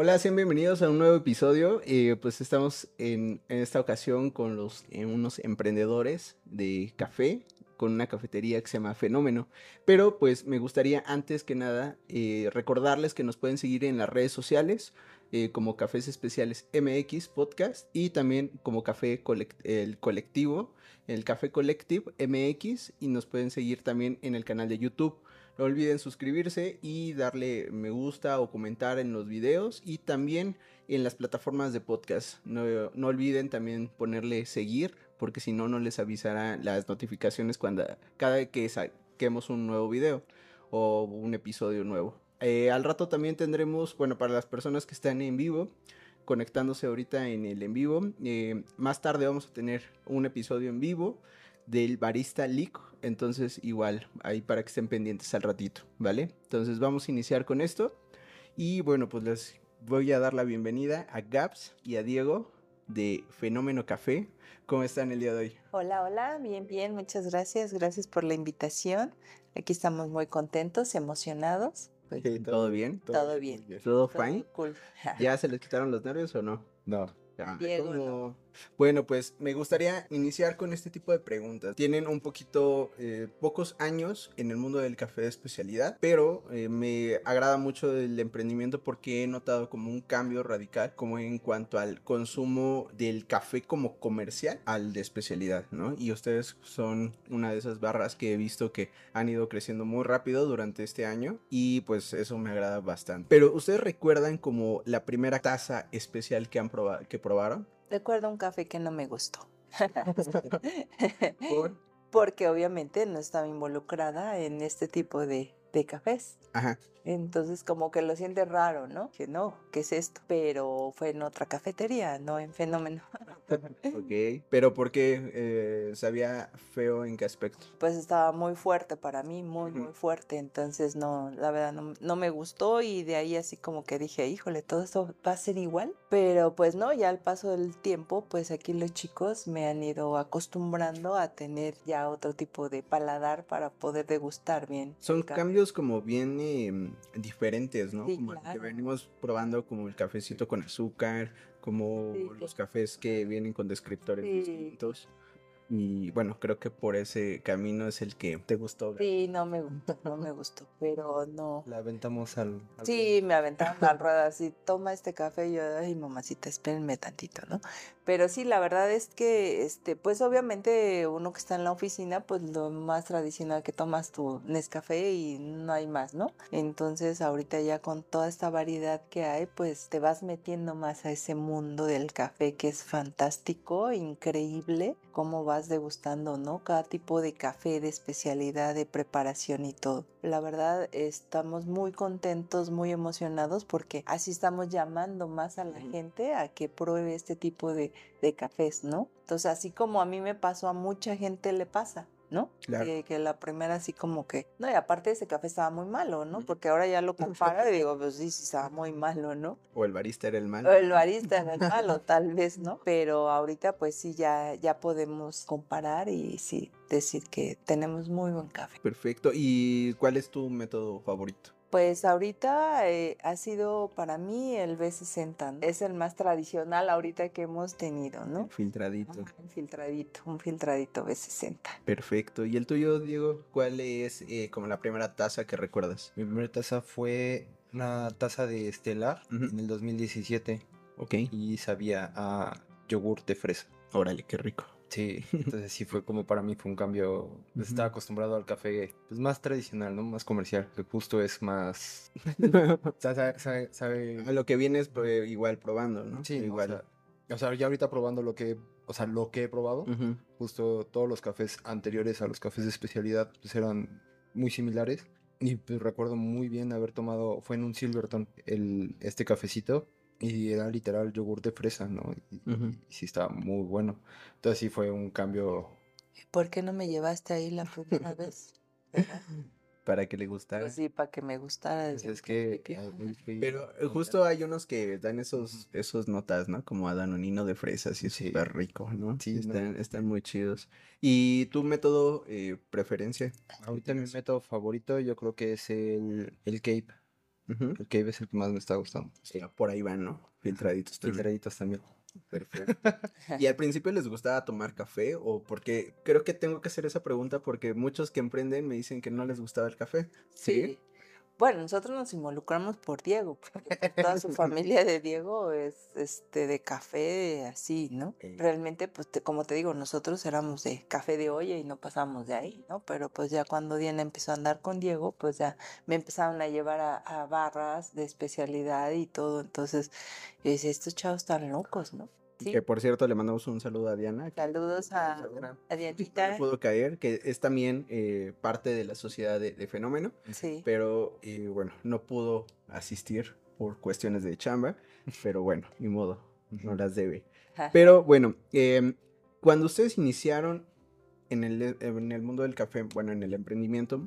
Hola, sean bienvenidos a un nuevo episodio. Eh, pues estamos en, esta ocasión con eh, unos emprendedores de café, con una cafetería que se llama Fenómeno. Pero pues me gustaría antes que nada eh, recordarles que nos pueden seguir en las redes sociales como Cafés Especiales MX Podcast y también como Café el Colectivo, el Café Collective MX y nos pueden seguir también en el canal de YouTube. No olviden suscribirse y darle me gusta o comentar en los videos y también en las plataformas de podcast. No, no olviden también ponerle seguir porque si no, no les avisará las notificaciones cuando cada que saquemos un nuevo video o un episodio nuevo. Eh, al rato también tendremos, bueno, para las personas que están en vivo, conectándose ahorita en el en vivo, eh, más tarde vamos a tener un episodio en vivo del Barista League. Entonces, igual, ahí para que estén pendientes al ratito, ¿vale? Entonces, vamos a iniciar con esto. Y bueno, pues les voy a dar la bienvenida a Gaps y a Diego de Fenómeno Café. ¿Cómo están el día de hoy? Hola, hola, bien, bien, muchas gracias. Gracias por la invitación. Aquí estamos muy contentos, emocionados. Pues, ¿Todo bien? ¿Todo, todo bien. ¿Todo, ¿Todo fine? Cool. ¿Ya se les quitaron los nervios o no? No. Ah, Diego, no. Bueno, pues me gustaría iniciar con este tipo de preguntas. Tienen un poquito, eh, pocos años en el mundo del café de especialidad, pero eh, me agrada mucho el emprendimiento porque he notado como un cambio radical, como en cuanto al consumo del café como comercial al de especialidad, ¿no? Y ustedes son una de esas barras que he visto que han ido creciendo muy rápido durante este año y pues eso me agrada bastante. Pero ustedes recuerdan como la primera taza especial que han probado, que probaron? Recuerdo un café que no me gustó. ¿Por? Porque obviamente no estaba involucrada en este tipo de, de cafés. Ajá. Entonces como que lo siente raro, ¿no? Que no, ¿qué es esto? Pero fue en otra cafetería, no en Fenómeno. ok, pero ¿por qué eh, sabía feo en qué aspecto? Pues estaba muy fuerte para mí, muy, muy fuerte. Entonces no, la verdad no, no, me gustó y de ahí así como que dije, híjole, todo esto va a ser igual. Pero pues no, ya al paso del tiempo, pues aquí los chicos me han ido acostumbrando a tener ya otro tipo de paladar para poder degustar bien. Son cambios como bien eh, diferentes, ¿no? Sí, como que claro. venimos probando como el cafecito con azúcar, como Sí, los cafés que vienen con descriptores distintos. Y bueno, creo que por ese camino es el que te gustó. Sí, no me gustó, no me gustó, pero no. La aventamos al. al- Sí, me aventaron la rueda así, toma este café y yo, ay mamacita, espérenme tantito, ¿no? Pero sí, la verdad es que, este, pues obviamente uno que está en la oficina, pues lo más tradicional que tomas tu Nescafé y no hay más, ¿no? Entonces ahorita ya con toda esta variedad que hay, pues te vas metiendo más a ese mundo del café que es fantástico, increíble, cómo vas degustando, ¿no? Cada tipo de café, de especialidad, de preparación y todo. La verdad, estamos muy contentos, muy emocionados porque así estamos llamando más a la gente a que pruebe este tipo de, de cafés, ¿no? Entonces, así como a mí me pasó, a mucha gente le pasa. ¿No? Claro. Que, que la primera así como que, no, y aparte ese café estaba muy malo, ¿no? Porque ahora ya lo comparo y digo, pues sí, sí estaba muy malo, ¿no? O el barista era el mal. O el barista era el malo, tal vez, ¿no? Pero ahorita pues sí, ya, ya podemos comparar y sí decir que tenemos muy buen café. Perfecto. ¿Y cuál es tu método favorito? Pues ahorita eh, ha sido para mí el B60, ¿no? Es el más tradicional ahorita que hemos tenido, ¿no? El filtradito. Un filtradito, un filtradito B60. Perfecto. ¿Y el tuyo, Diego? ¿Cuál es eh, como la primera taza que recuerdas? Mi primera taza fue una taza de Estelar Ujú. en el 2017 Ok. y sabía a yogur de fresa. Órale, qué rico. Sí, entonces sí fue como para mí fue un cambio. Pues. Estaba acostumbrado al café pues más tradicional, ¿no? Más comercial, que justo es más... o sea, sabe, sabe- sabe- A lo que vienes pues, igual probando, ¿no? Sí, igual. O sea, o sea, ya ahorita probando lo que, o sea, lo que he probado, justo todos los cafés anteriores a los cafés de especialidad pues eran muy similares. Y pues recuerdo muy bien haber tomado, fue en un Silverton, el, este cafecito. Y era literal yogur de fresa, ¿no? Y, Ujú. y sí estaba muy bueno. Entonces sí fue un cambio. ¿Por qué no me llevaste ahí la primera vez? ¿Verdad? Para que le gustara. Pues sí, para que me gustara. pues, es que... fui- Pero eh, justo hay unos que dan esos, esos notas, ¿no? Como a Danonino de fresas y es Sí. súper rico, ¿no? Sí, no. están, están muy chidos. ¿Y tu método eh, preferencia? Ahorita mi método favorito yo creo que es el, el Cape. Ujú. El Cave es el que más me está gustando. Sí, por ahí van, ¿no? Filtraditos también. Filtraditos también. Perfecto. ¿Y al principio les gustaba tomar café? O porque creo que tengo que hacer esa pregunta porque muchos que emprenden me dicen que no les gustaba el café. Sí. Bueno, nosotros nos involucramos por Diego, porque toda su familia de Diego es este de café así, ¿no? Realmente, pues te- como te digo, nosotros éramos de café de olla y no pasamos de ahí, ¿no? Pero pues ya cuando Diana empezó a andar con Diego, pues ya me empezaron a llevar a, a barras de especialidad y todo. Entonces, yo decía, estos chavos están locos, ¿no? Sí. Que por cierto le mandamos un saludo a Diana. Saludos a, a no Dianita. pudo caer, que es también eh, parte de la sociedad de, de Fenómeno, Sí. pero eh, bueno, no pudo asistir por cuestiones de chamba, pero bueno, ni modo, no las debe. Pero bueno, em, cuando ustedes iniciaron en el, en el mundo del café, bueno, en el emprendimiento,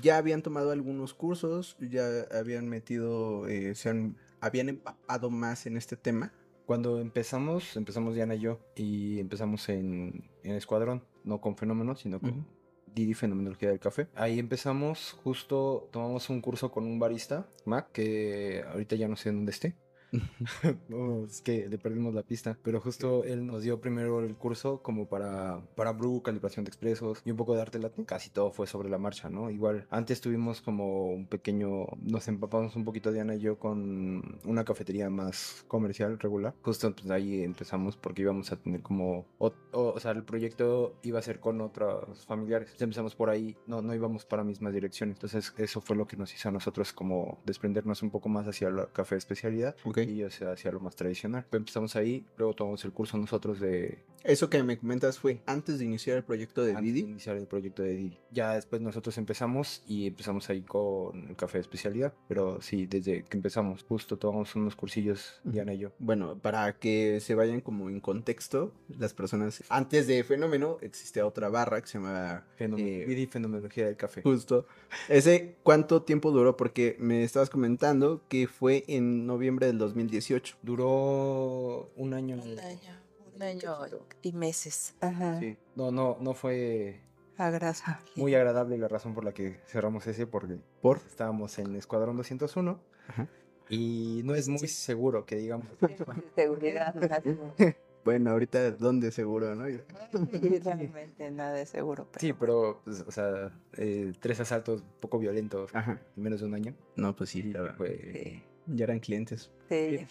ya habían tomado algunos cursos, ya habían metido, eh, se han, habían empapado más en este tema. Cuando empezamos, empezamos Diana y yo, y empezamos en, en Escuadrón, no con Fenómenos, sino con. Didi Fenomenología del Café. Ahí empezamos, justo tomamos un curso con un barista, Mac, que ahorita ya no sé dónde esté. No, es que le perdimos la pista, pero justo él nos dio primero el curso como para, para brew, calibración de expresos y un poco de arte latino. Casi todo fue sobre la marcha, ¿no? Igual, antes tuvimos como un pequeño, nos empapamos un poquito Diana y yo con una cafetería más comercial, regular. Justo pues, ahí empezamos porque íbamos a tener como, o, o, o sea, el proyecto iba a ser con otros familiares. Entonces empezamos por ahí, no, no íbamos para mismas direcciones. Entonces eso fue lo que nos hizo a nosotros como desprendernos un poco más hacia la café de especialidad Ok. Y o sea, hacia lo más tradicional. Empezamos ahí, luego tomamos el curso nosotros de Eso que me comentas fue antes de iniciar el proyecto de antes de Didi. iniciar el proyecto de Didi. Ya después nosotros empezamos y empezamos ahí con el café de especialidad, pero sí, desde que empezamos, justo tomamos unos cursillos. Diana y yo. Bueno, para que se vayan como en contexto, las personas, antes de Fenómeno existía otra barra que se llamaba Fenomen Eh, Didi Fenomenología del Café. Justo. ¿Ese cuánto tiempo duró? Porque me estabas comentando que fue en noviembre del 2018. Duró un año. Un año, un año y meses. Ajá. Sí. No, no, no fue A grasa. muy agradable la razón por la que cerramos ese, porque ¿Por? estábamos en Escuadrón 201 Ajá. y no es muy seguro que digamos. Seguridad. Bueno, ahorita, ¿dónde seguro, no? Realmente nada de seguro. Pero... Sí, pero, pues, o sea, eh, tres asaltos poco violentos Ajá. en menos de un año. No, pues sí, Fue, ya eran clientes. Sí.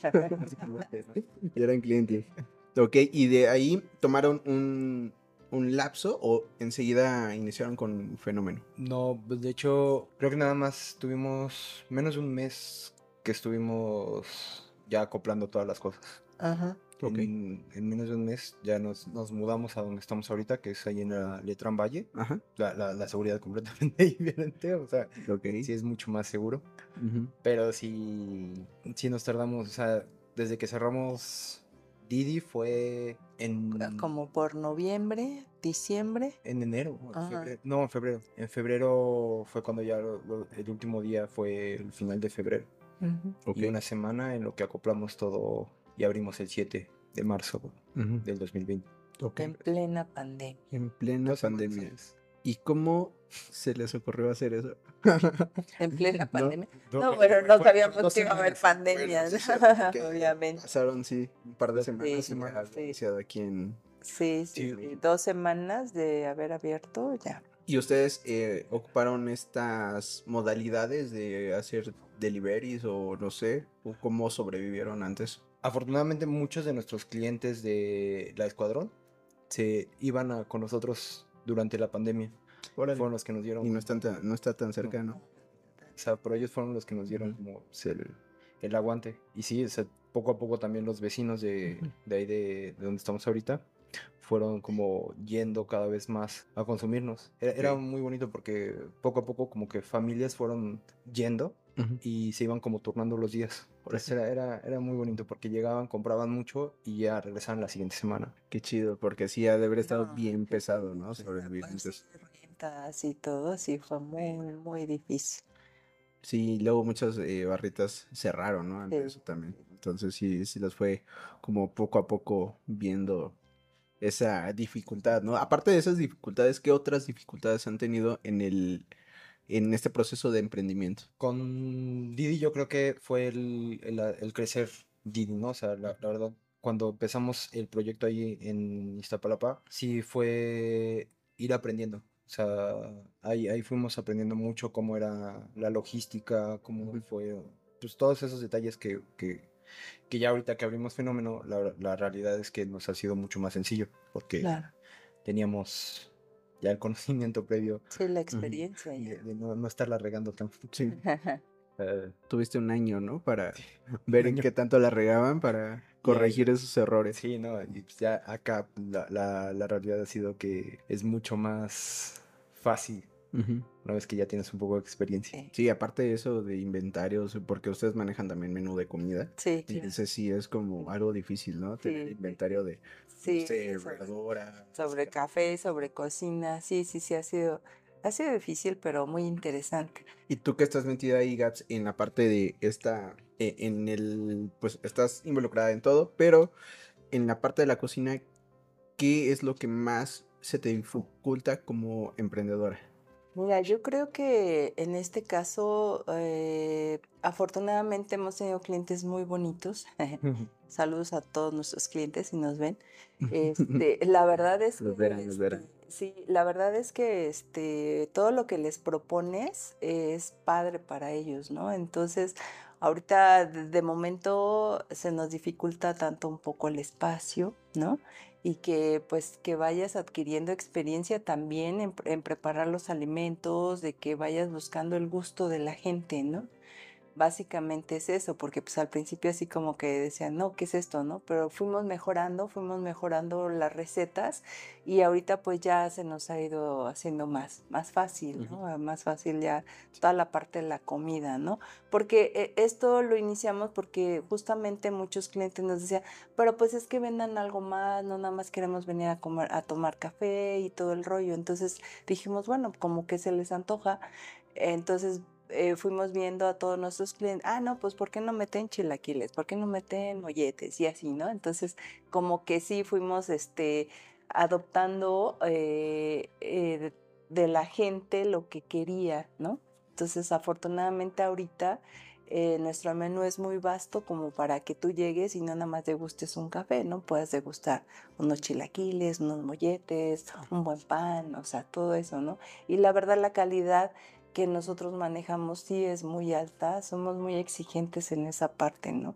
Ya eran clientes. Ok, y de ahí tomaron un, un lapso o enseguida iniciaron con Fenómeno. No, pues de hecho, creo que nada más tuvimos menos de un mes que estuvimos ya acoplando todas las cosas. Ajá. Ok. En, en menos de un mes ya nos, nos mudamos a donde estamos ahorita, que es ahí en la Letrán Valle. Ajá. La, la, la seguridad completamente diferente, o sea, Ok. sí es mucho más seguro. Pero sí, sí nos tardamos, o sea, desde que cerramos Didi fue en... Como por noviembre, diciembre. En enero, en febrero. no, en febrero. En febrero fue cuando ya lo- lo- el último día fue el final de febrero. Ujú. Ok. Y una semana en lo que acoplamos todo y abrimos el 7 de marzo Ujú. del 2020. Ok. En plena pandemia. En plena pandemia. ¿Y cómo se les ocurrió hacer eso? En plena No, pandemia. Do- No, fue- pero fue- no fue- sabíamos que iba a haber semanas. pandemia, Bueno, ¿no? obviamente. Pasaron, sí, un par de semanas Sí, y me ha sí. iniciado aquí en... Sí, sí, Sí. sí, Dos semanas de haber abierto ya. ¿Y ustedes eh, ocuparon estas modalidades de hacer deliveries o no sé? ¿O cómo sobrevivieron antes? Afortunadamente muchos de nuestros clientes de la escuadrón se iban a- con nosotros durante la pandemia. Fueron los que nos dieron... Y no, están tan- no está tan cerca, ¿no? O sea, pero ellos fueron los que nos dieron como pues, el, el aguante. Y sí, o sea, poco a poco también los vecinos de, de ahí de, de donde estamos ahorita fueron como yendo cada vez más a consumirnos. Era, muy bonito porque poco a poco como que familias fueron yendo y se iban como turnando los días. Por eso era, era, era muy bonito porque llegaban, compraban mucho y ya regresaban la siguiente semana. Qué chido, porque sí ha de haber estado No, bien pesado, ¿no? Sí, Sobrevivir. pues, Entonces, rentas y todo, sí, fue muy, muy difícil. sí, luego muchas eh, barritas cerraron, ¿no? Ante Sí. eso también. Entonces sí, sí las fue como poco a poco viendo esa dificultad, ¿no? Aparte de esas dificultades, ¿qué otras dificultades han tenido en el en este proceso de emprendimiento? Con Didi yo creo que fue el, el- el crecer Didi, ¿no? O sea, la, la verdad, cuando empezamos el proyecto ahí en Iztapalapa, sí fue ir aprendiendo. O sea, ahí, ahí fuimos aprendiendo mucho cómo era la logística, cómo fue, pues todos esos detalles que, que, que ya ahorita que abrimos Fenómeno, la, la realidad es que nos ha sido mucho más sencillo, porque Claro. teníamos ya el conocimiento previo Sí, la experiencia. de, de no, no estarla regando tan. Sí. eh, Tuviste un año, ¿no? Para ver en qué tanto la regaban para corregir esos errores. Sí, no, y pues ya acá la, la, la realidad ha sido que es mucho más fácil Una vez que ya tienes un poco de experiencia. Sí. Sí, aparte de eso de inventarios, porque ustedes manejan también menú de comida. Sí, claro. Entonces sí es como algo difícil, ¿no? Tener inventario de, Sí, no sé, sobre- verdura. sobre café, sobre cocina. Sí, sí, sí, ha sido, ha sido difícil, pero muy interesante. Y tú que estás metida ahí, Gaps, en la parte de esta, eh, en el, pues estás involucrada en todo, pero en la parte de la cocina, ¿qué es lo que más se te dificulta como emprendedora? Mira, yo creo que en este caso, eh, afortunadamente hemos tenido clientes muy bonitos. Saludos a todos nuestros clientes si nos ven. Este, la verdad es Los que verán, los verán. este, sí, la verdad es que este todo lo que les propones es padre para ellos, ¿no? Entonces, ahorita de momento se nos dificulta tanto un poco el espacio, ¿no? Y que pues que vayas adquiriendo experiencia también en, en preparar los alimentos, de que vayas buscando el gusto de la gente, ¿no? Básicamente es eso, porque pues al principio así como que decían, no, ¿qué es esto, no? Pero fuimos mejorando, fuimos mejorando las recetas y ahorita pues ya se nos ha ido haciendo más, más fácil, ¿no? Más fácil ya toda la parte de la comida, ¿no? Porque eh, esto lo iniciamos porque justamente muchos clientes nos decían, pero pues es que vendan algo más, no nada más queremos venir a comer, a tomar café y todo el rollo. Entonces dijimos, bueno, como que se les antoja. Entonces eh, fuimos viendo a todos nuestros clientes, ah, no, pues ¿por qué no meten chilaquiles? ¿Por qué no meten molletes? Y así, ¿no? Entonces, como que sí fuimos este, adoptando eh, eh, de, la gente lo que quería, ¿no? Entonces, afortunadamente ahorita eh, nuestro menú es muy vasto como para que tú llegues y no nada más degustes un café, ¿no? Puedes degustar unos chilaquiles, unos molletes, un buen pan, o sea, todo eso, ¿no? Y la verdad la calidad que nosotros manejamos sí es muy alta, somos muy exigentes en esa parte, ¿no?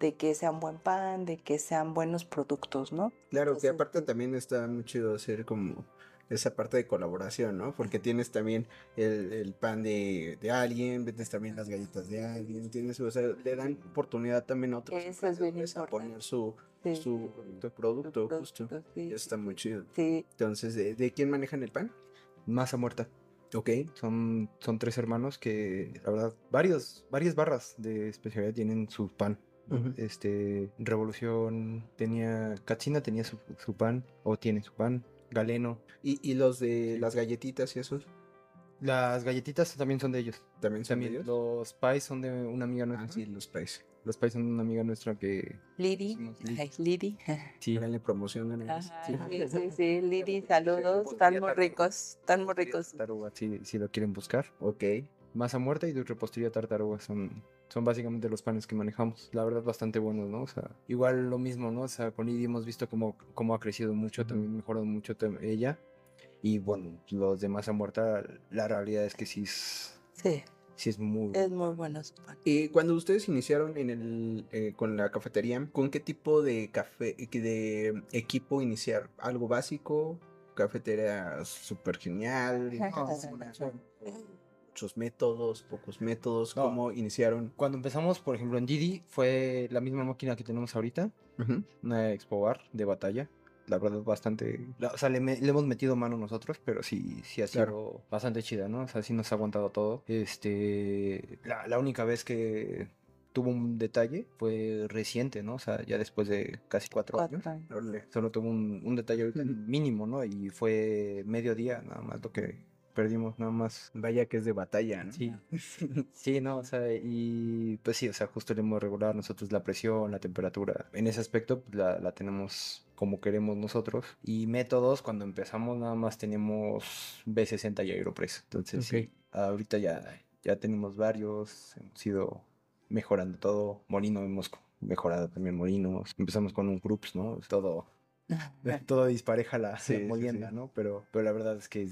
De que sean buen pan, de que sean buenos productos, ¿no? Claro, que aparte también está muy chido hacer como esa parte de colaboración, ¿no? Porque tienes también el, el pan de, de alguien, vendes también las galletas de alguien, tienes, o sea, le dan oportunidad también a otros Eso es bien emprendedores a poner su, Sí, su su producto, justo. sí, Eso está muy chido. sí. Entonces, ¿de, de quién manejan el pan? Masa muerta. Ok. Son, son tres hermanos que, la verdad, varios, varias barras de especialidad tienen su pan. Este, Revolución tenía, Katsina tenía su, su pan, o tiene su pan, Galeno. ¿Y, y los de las galletitas y esos? Las galletitas también son de ellos. ¿También son de También ellos? los pies son de una amiga nuestra. Ah, sí, los países. Los de una amiga nuestra que... Lidi, Lidi. Sí, Háganle promoción. Ajá, Sí. sí, sí, sí, Lidi, saludos, están muy ricos, están muy ricos. Taruga, si, si lo quieren buscar. Ok. Masa muerta y de repostería tartaruga son, son básicamente los panes que manejamos. La verdad, bastante buenos, ¿no? O sea, igual lo mismo, ¿no? O sea, con Idi hemos visto cómo, cómo ha crecido mucho, también mejorado mucho ella. Y bueno, los de masa muerta, la realidad es que sí es, Sí, sí es muy... es muy bueno su pan. Y cuando ustedes iniciaron en el, eh, con la cafetería, ¿con qué tipo de café, que de equipo iniciar? ¿Algo básico? ¿Cafetería súper genial? ¿Muchos métodos? ¿Pocos métodos? No. ¿Cómo iniciaron? Cuando empezamos, por ejemplo, en Didi, fue la misma máquina que tenemos ahorita, una Expo Bar de batalla. La verdad, bastante. la- O sea, le, me- le hemos metido mano nosotros, pero sí, sí ha sido Claro. bastante chida, ¿no? O sea, sí nos ha aguantado todo. Este. La, la única vez que tuvo un detalle fue reciente, ¿no? O sea, ya después de casi cuatro, años. Cuatro años. Órale. Solo tuvo un, un detalle mínimo, ¿no? Y fue mediodía, nada más lo que perdimos, nada más. Vaya que es de batalla, ¿no? Sí. Sí, no, o sea, y pues sí, o sea, justo el ritmo regular, nosotros la presión, la temperatura, en ese aspecto pues, la, la tenemos como queremos nosotros. Y métodos, cuando empezamos nada más teníamos B60 y Aeropress. Entonces, sí, ahorita ya, ya tenemos varios, hemos ido mejorando todo. Molino hemos mejorado también molinos. Empezamos con un groups, ¿no? Todo todo dispareja la, molienda, ¿no? Pero, pero la verdad es que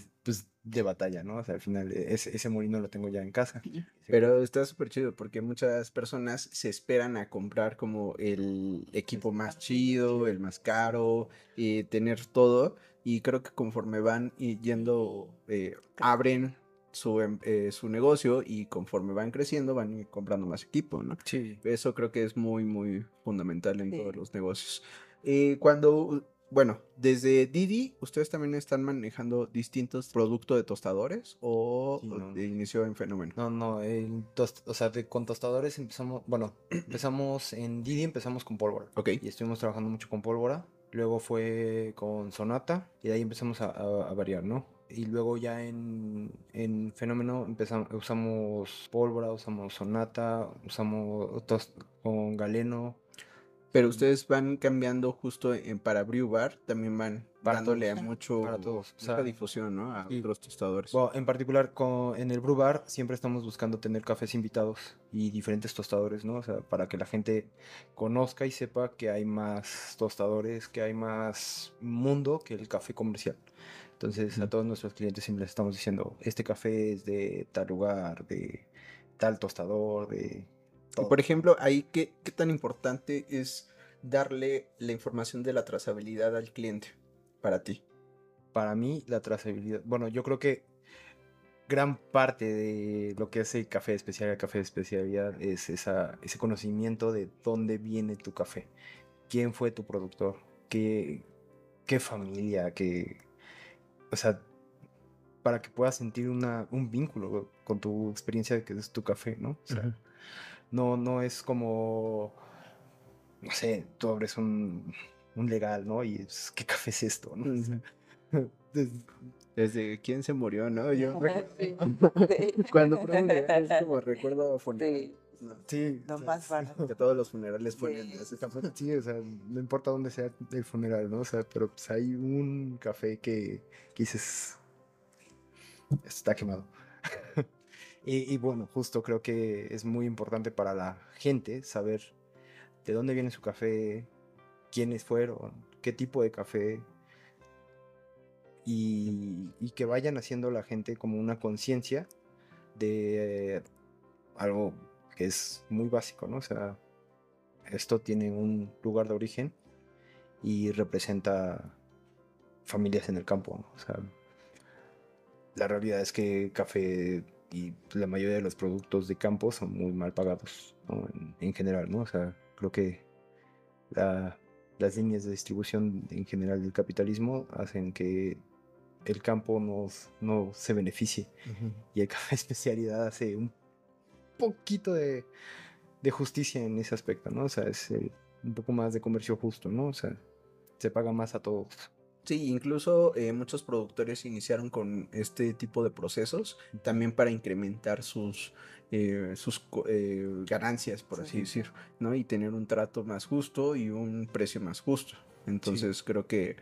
de batalla, ¿no? O sea, al final ese, ese molino lo tengo ya en casa. Pero está súper chido porque muchas personas se esperan a comprar como el equipo más chido, el más caro, y tener todo. Y creo que conforme van yendo, eh, abren su, em, eh, su negocio y conforme van creciendo van comprando más equipo, ¿no? Sí. Eso creo que es muy, muy fundamental en todos los negocios. Eh, cuando, bueno, desde Didi, ¿ustedes también están manejando distintos productos de tostadores o de inicio en fenómeno? No, no, o sea, con tostadores empezamos, bueno, empezamos en Didi, empezamos con pólvora. Ok. Y estuvimos trabajando mucho con pólvora. Luego fue con Sonata y de ahí empezamos a, variar, ¿no? Y luego ya en, en Fenómeno empezamos, usamos pólvora, usamos Sonata, usamos con Galeno, pero ustedes van cambiando justo en, para Brew Bar, también van dándole a mucho, para todos. mucha difusión, ¿no? A otros tostadores. en particular, con, en el Brew Bar siempre estamos buscando tener cafés invitados y diferentes tostadores, ¿no? O sea, para que la gente conozca y sepa que hay más tostadores, que hay más mundo que el café comercial. Entonces, a todos nuestros clientes siempre les estamos diciendo, este café es de tal lugar, de tal tostador, de por ejemplo, ahí, ¿qué, ¿qué tan importante es darle la información de la trazabilidad al cliente para ti? Para mí, la trazabilidad, bueno, yo creo que gran parte de lo que hace café de especialidad, café de especialidad, es esa, ese conocimiento de dónde viene tu café, quién fue tu productor, qué, qué familia, qué, o sea, para que puedas sentir una, un vínculo con tu experiencia de que es tu café, ¿no? O sea, no, no es como, no sé, tú abres un, un legal, ¿no? Y es, ¿qué café es esto? ¿no? Desde, quién se murió, ¿no? Yo cuando pregunté, es como recuerdo sí. Sí, lo más barato. Que todos los funerales ponen. Sí, o sea, no importa dónde sea el funeral, ¿no? O sea, pero pues hay un café que, que dices, está quemado. Y, bueno, justo creo que es muy importante para la gente saber de dónde viene su café, quiénes fueron, qué tipo de café. Y, que vayan haciendo la gente como una conciencia de algo que es muy básico, ¿no? O sea, esto tiene un lugar de origen y representa familias en el campo. O sea, la realidad es que café y la mayoría de los productos de campo son muy mal pagados en, general, ¿no? O sea, creo que las líneas de distribución en general del capitalismo hacen que el campo no, no se beneficie y el café especialidad hace un poquito de, de, justicia en ese aspecto, ¿no? O sea, es un poco más de comercio justo, ¿no? O sea, se paga más a todos. Sí, incluso eh, muchos productores iniciaron con este tipo de procesos también para incrementar sus, eh, sus eh, ganancias, por así decir, ¿no? Y tener un trato más justo y un precio más justo. Entonces creo que,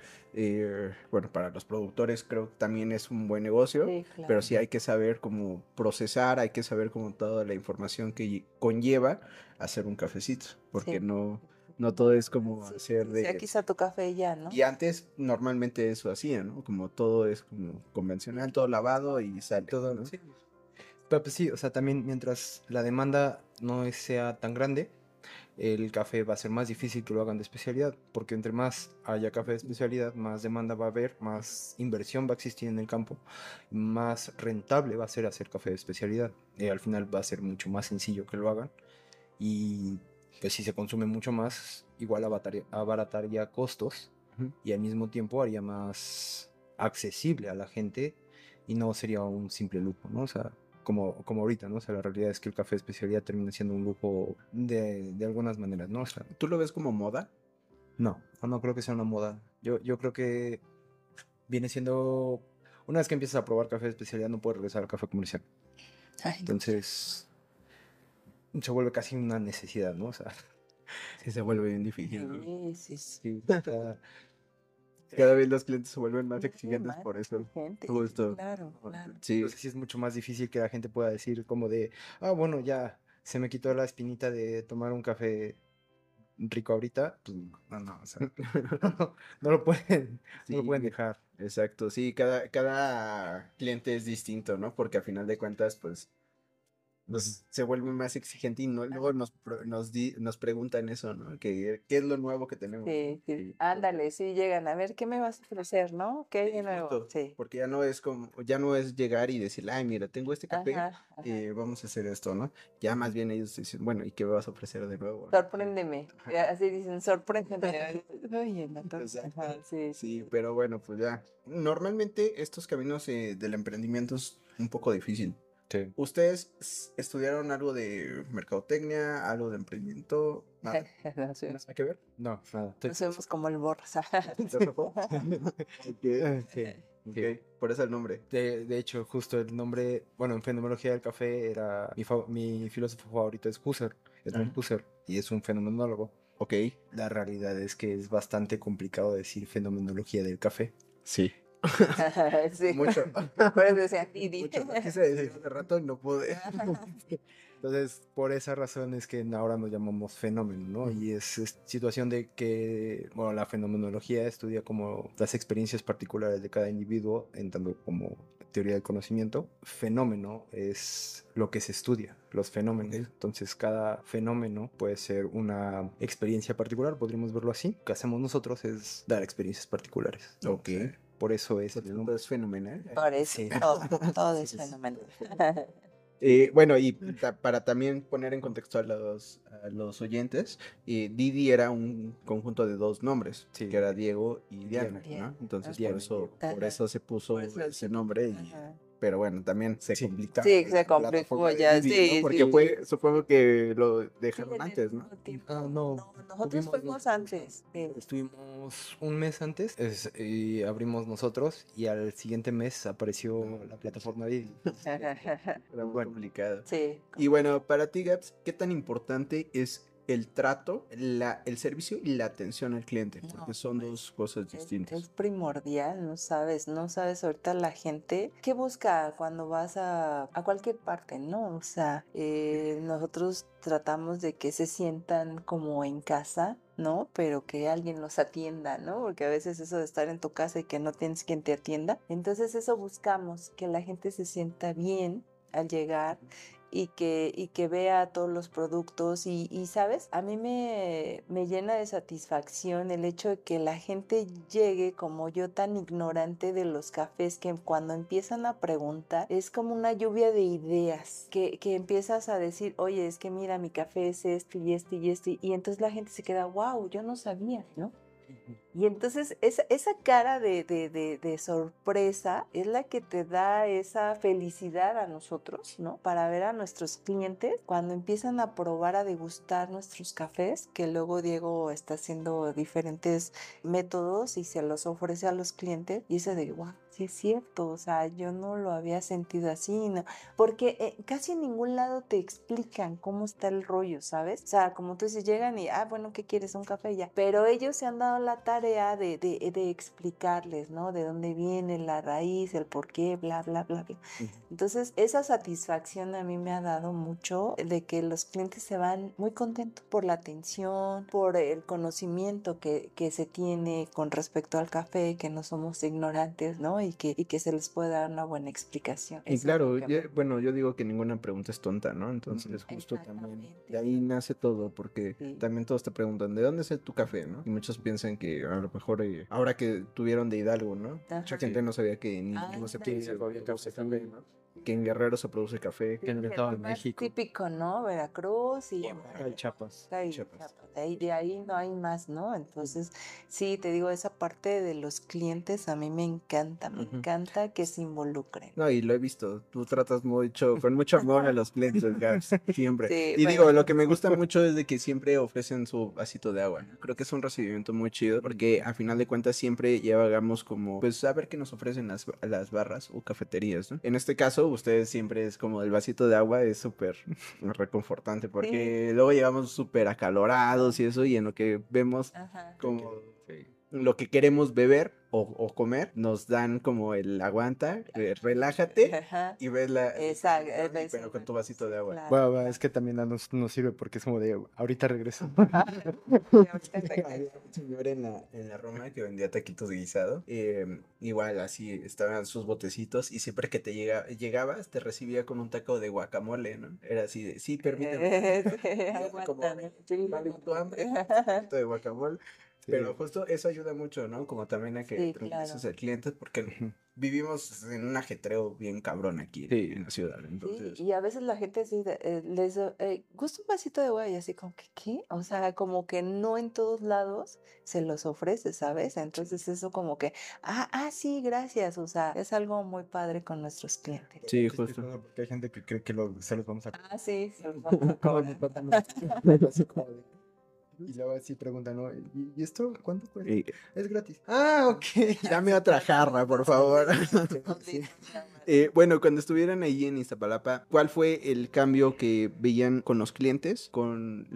bueno, para los productores creo que también es un buen negocio, pero sí hay que saber cómo procesar, hay que saber cómo toda la información que conlleva hacer un cafecito, porque no no todo es como hacer de... Sí, aquí está tu café ya, ¿no? Y antes normalmente eso hacía, ¿no? Como todo es como convencional, todo lavado y sale. Todo, ¿no? Sí. Pero pues sí, o sea, también mientras la demanda no sea tan grande, el café va a ser más difícil que lo hagan de especialidad, porque entre más haya café de especialidad, más demanda va a haber, más inversión va a existir en el campo, más rentable va a ser hacer café de especialidad. Y al final va a ser mucho más sencillo que lo hagan. Y pues si se consume mucho más, igual abarataría costos y al mismo tiempo haría más accesible a la gente y no sería un simple lujo, ¿no? O sea, como, como ahorita, ¿no? O sea, la realidad es que el café de especialidad termina siendo un lujo de, de algunas maneras, ¿no? O sea, ¿Tú lo ves como moda? No, no, creo que sea una moda. Yo, yo creo que viene siendo... Una vez que empiezas a probar café de especialidad no puedes regresar al café comercial. Entonces, se vuelve casi una necesidad, ¿no? O sea, sí se vuelve bien difícil. Sí, sí, sí. cada vez los clientes se vuelven más exigentes más por eso. Gente, Justo. Claro, claro. Sí, Entonces sí es mucho más difícil que la gente pueda decir como de, ah, bueno, ya se me quitó la espinita de tomar un café rico ahorita. Pues no, no, o sea, no, no lo pueden, no lo pueden dejar. Exacto, sí, cada, cada cliente es distinto, ¿no? Porque a final de cuentas, pues, pues, se vuelve más exigente y no, luego nos, nos, di- nos preguntan eso, ¿no? ¿Qué, ¿Qué es lo nuevo que tenemos? Sí, sí. Sí. Ándale, sí llegan a ver qué me vas a ofrecer, ¿no? ¿Qué hay de nuevo? justo, Sí. Porque ya no es como, ya no es llegar y decir, ay, mira, tengo este café, Ajá, ajá. eh, vamos a hacer esto, ¿no? Ya más bien ellos dicen, bueno, ¿y qué me vas a ofrecer de nuevo? Sorpréndeme. Ajá. Ya, Así dicen, sorpréndeme. Oye, ajá, sí. Sí, pero bueno, pues ya. Normalmente estos caminos eh, del emprendimiento es un poco difícil. Sí. ¿Ustedes estudiaron algo de mercadotecnia, algo de emprendimiento? Nada. Nos vemos- ¿Nada que ver? No, nada. Nos vemos como el Sí. ok, Por eso el nombre. De, de hecho, justo el nombre, bueno, en fenomenología del café era, mi, fa- mi filósofo favorito es Husserl, Edmund Ajá. Husserl, y es un fenomenólogo. Ok. La realidad es que es bastante complicado decir fenomenología del café. Sí. sí. Mucho. Por decía Didi. Mucho. Quise decir hace rato y no pude. Entonces, por esa razón es que ahora nos llamamos fenómeno, ¿no? Y es, es situación de que, bueno, la fenomenología estudia como las experiencias particulares de cada individuo, en tanto como teoría del conocimiento. Fenómeno es lo que se estudia, los fenómenos. Entonces, cada fenómeno puede ser una experiencia particular, podríamos verlo así. Lo que hacemos nosotros es dar experiencias particulares. Ok. Por eso es el Todo nombre. es fenomenal. Por eso, Sí. todo, todo es sí, sí. fenomenal. Eh, bueno, y ta- para también poner en contexto a los, a los oyentes, eh, Didi era un conjunto de dos nombres, Sí. que era Diego y Diana, Diana. ¿no? Entonces Diana por eso, por eso se puso Por eso ese nombre, y- Ajá. Pero bueno, también se Sí. complica. Sí, se complicó ya, ¿no? sí, Porque sí, fue, supongo que lo dejaron antes, ¿no? Ah, no, nosotros tuvimos fuimos nosotros. antes. sí. Estuvimos un mes antes es- y abrimos nosotros y al siguiente mes apareció la plataforma Didi. Era muy complicado. Sí. Y bueno, para ti, Gaps, ¿qué tan importante es el trato, la, el servicio y la atención al cliente? Porque No, son pues, dos cosas Es, distintas. es primordial, no sabes, no sabes ahorita la gente qué busca cuando vas a, a cualquier parte, ¿no? O sea, eh, nosotros tratamos de que se sientan como en casa, ¿no? Pero que alguien los atienda, ¿no? Porque a veces eso de estar en tu casa y que no tienes quien te atienda. Entonces eso buscamos, que la gente se sienta bien al llegar y que, y que vea todos los productos y, sabes, a mí me, me llena de satisfacción el hecho de que la gente llegue como yo tan ignorante de los cafés que cuando empiezan a preguntar es como una lluvia de ideas que, que empiezas a decir, oye, es que mira, mi café es este y este y este y entonces la gente se queda, wow, yo no sabía, ¿no? Y entonces esa, esa cara de, de, de, de, sorpresa es la que te da esa felicidad a nosotros, ¿no? Para ver a nuestros clientes cuando empiezan a probar, a degustar nuestros cafés, que luego Diego está haciendo diferentes métodos y se los ofrece a los clientes y ese de, wow, sí es cierto, o sea, yo no lo había sentido así, ¿no? Porque eh, casi en ningún lado te explican cómo está el rollo, ¿sabes? O sea, como tú dices, llegan y, ah, bueno, ¿qué quieres? Un café ya. Pero ellos se han dado la tarea de, de, de explicarles, ¿no? De dónde viene la raíz, el por qué, bla, bla, bla, bla. Entonces, esa satisfacción a mí me ha dado mucho de que los clientes se van muy contentos por la atención, por el conocimiento que, que se tiene con respecto al café, que no somos ignorantes, ¿no? Y que, y que se les puede dar una buena explicación. Y Eso claro, yo, bueno, yo digo que ninguna pregunta es tonta, ¿no? Entonces, justo también de ahí nace todo, porque sí. también todos te preguntan, ¿de dónde es tu café, no? Y muchos piensan que a lo mejor eh, ahora que tuvieron de Hidalgo, ¿no? Ajá. Mucha gente no sabía que ni, ah, no se sí, produce café, ¿no? Que en Guerrero se produce café, que en el Estado de México. Típico, ¿no? Veracruz y hay Chiapas. De, ahí, de ahí no hay más, ¿no? Entonces, sí, te digo, esa parte de los clientes a mí me encanta, me uh -huh. encanta que se involucren. No, y lo he visto, tú tratas mucho, con mucho amor a los clientes, Gabs, siempre. Sí, y bueno. digo, lo que me gusta mucho es de que siempre ofrecen su vasito de agua. Creo que es un recibimiento muy chido, porque a final de cuentas siempre llevamos como, pues, a ver qué nos ofrecen las, las barras o cafeterías, ¿no? En este caso, ustedes siempre es como el vasito de agua es súper reconfortante porque sí. luego llegamos súper acalorados y eso y en lo que vemos Ajá. como. Lo que queremos beber o, o comer, nos dan como el aguanta, eh, relájate Ajá. y ves la... Exacto, y ves- pero con tu vasito de agua. Claro. Bueno, es que también nos, nos sirve porque es como de ahorita regreso. Había un señor en la, en la Roma que vendía taquitos guisado. eh, igual, así estaban sus botecitos. Y siempre que te llega, llegabas, te recibía con un taco de guacamole, ¿no? Era así de, sí, permíteme. Como. Vale, tu hambre, un taquito de guacamole. Sí. Pero justo eso ayuda mucho, ¿no? Como también a que Sí, tranquilices claro. al cliente, porque vivimos en un ajetreo bien cabrón aquí Sí. en la ciudad. Sí, Entonces, y a veces la gente sí eh, les eh, gusta un vasito de agua y así como que qué, o sea, como que no en todos lados se los ofrece, ¿sabes? Entonces eso como que, ah, ah, sí, gracias, o sea, es algo muy padre con nuestros clientes. Sí, justo. Porque hay gente que cree que lo- se los vamos a Ah, sí, se los vamos a Y luego así preguntan, ¿no? ¿Y, y esto cuánto cuesta? Y, Es gratis. Ah, ok. dame otra jarra, por favor. Sí. Eh, bueno, cuando estuvieran ahí en Iztapalapa, ¿cuál fue el cambio que veían con los clientes, con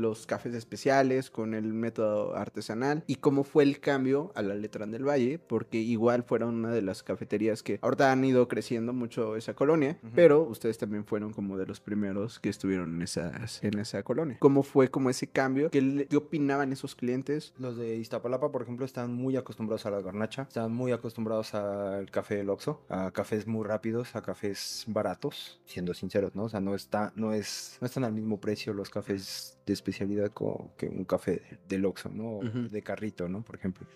los cafés especiales, con el método artesanal? ¿Y cómo fue el cambio a la Letrán del Valle? Porque igual fueron una de las cafeterías que ahorita han ido creciendo mucho esa colonia, Ujú. pero ustedes también fueron como de los primeros que estuvieron en, esas, en esa colonia. ¿Cómo fue como ese cambio? ¿Qué, qué opinaban esos clientes? Los de Iztapalapa, por ejemplo, están muy acostumbrados a la garnacha, están muy acostumbrados al café del Oxxo, a cafés muy rápidos, a cafés baratos, siendo sinceros, ¿no? O sea, no está, no es, no están al mismo precio los cafés de especialidad co- que un café del Oxxo, ¿no? O Ujú. De carrito, ¿no? Por ejemplo.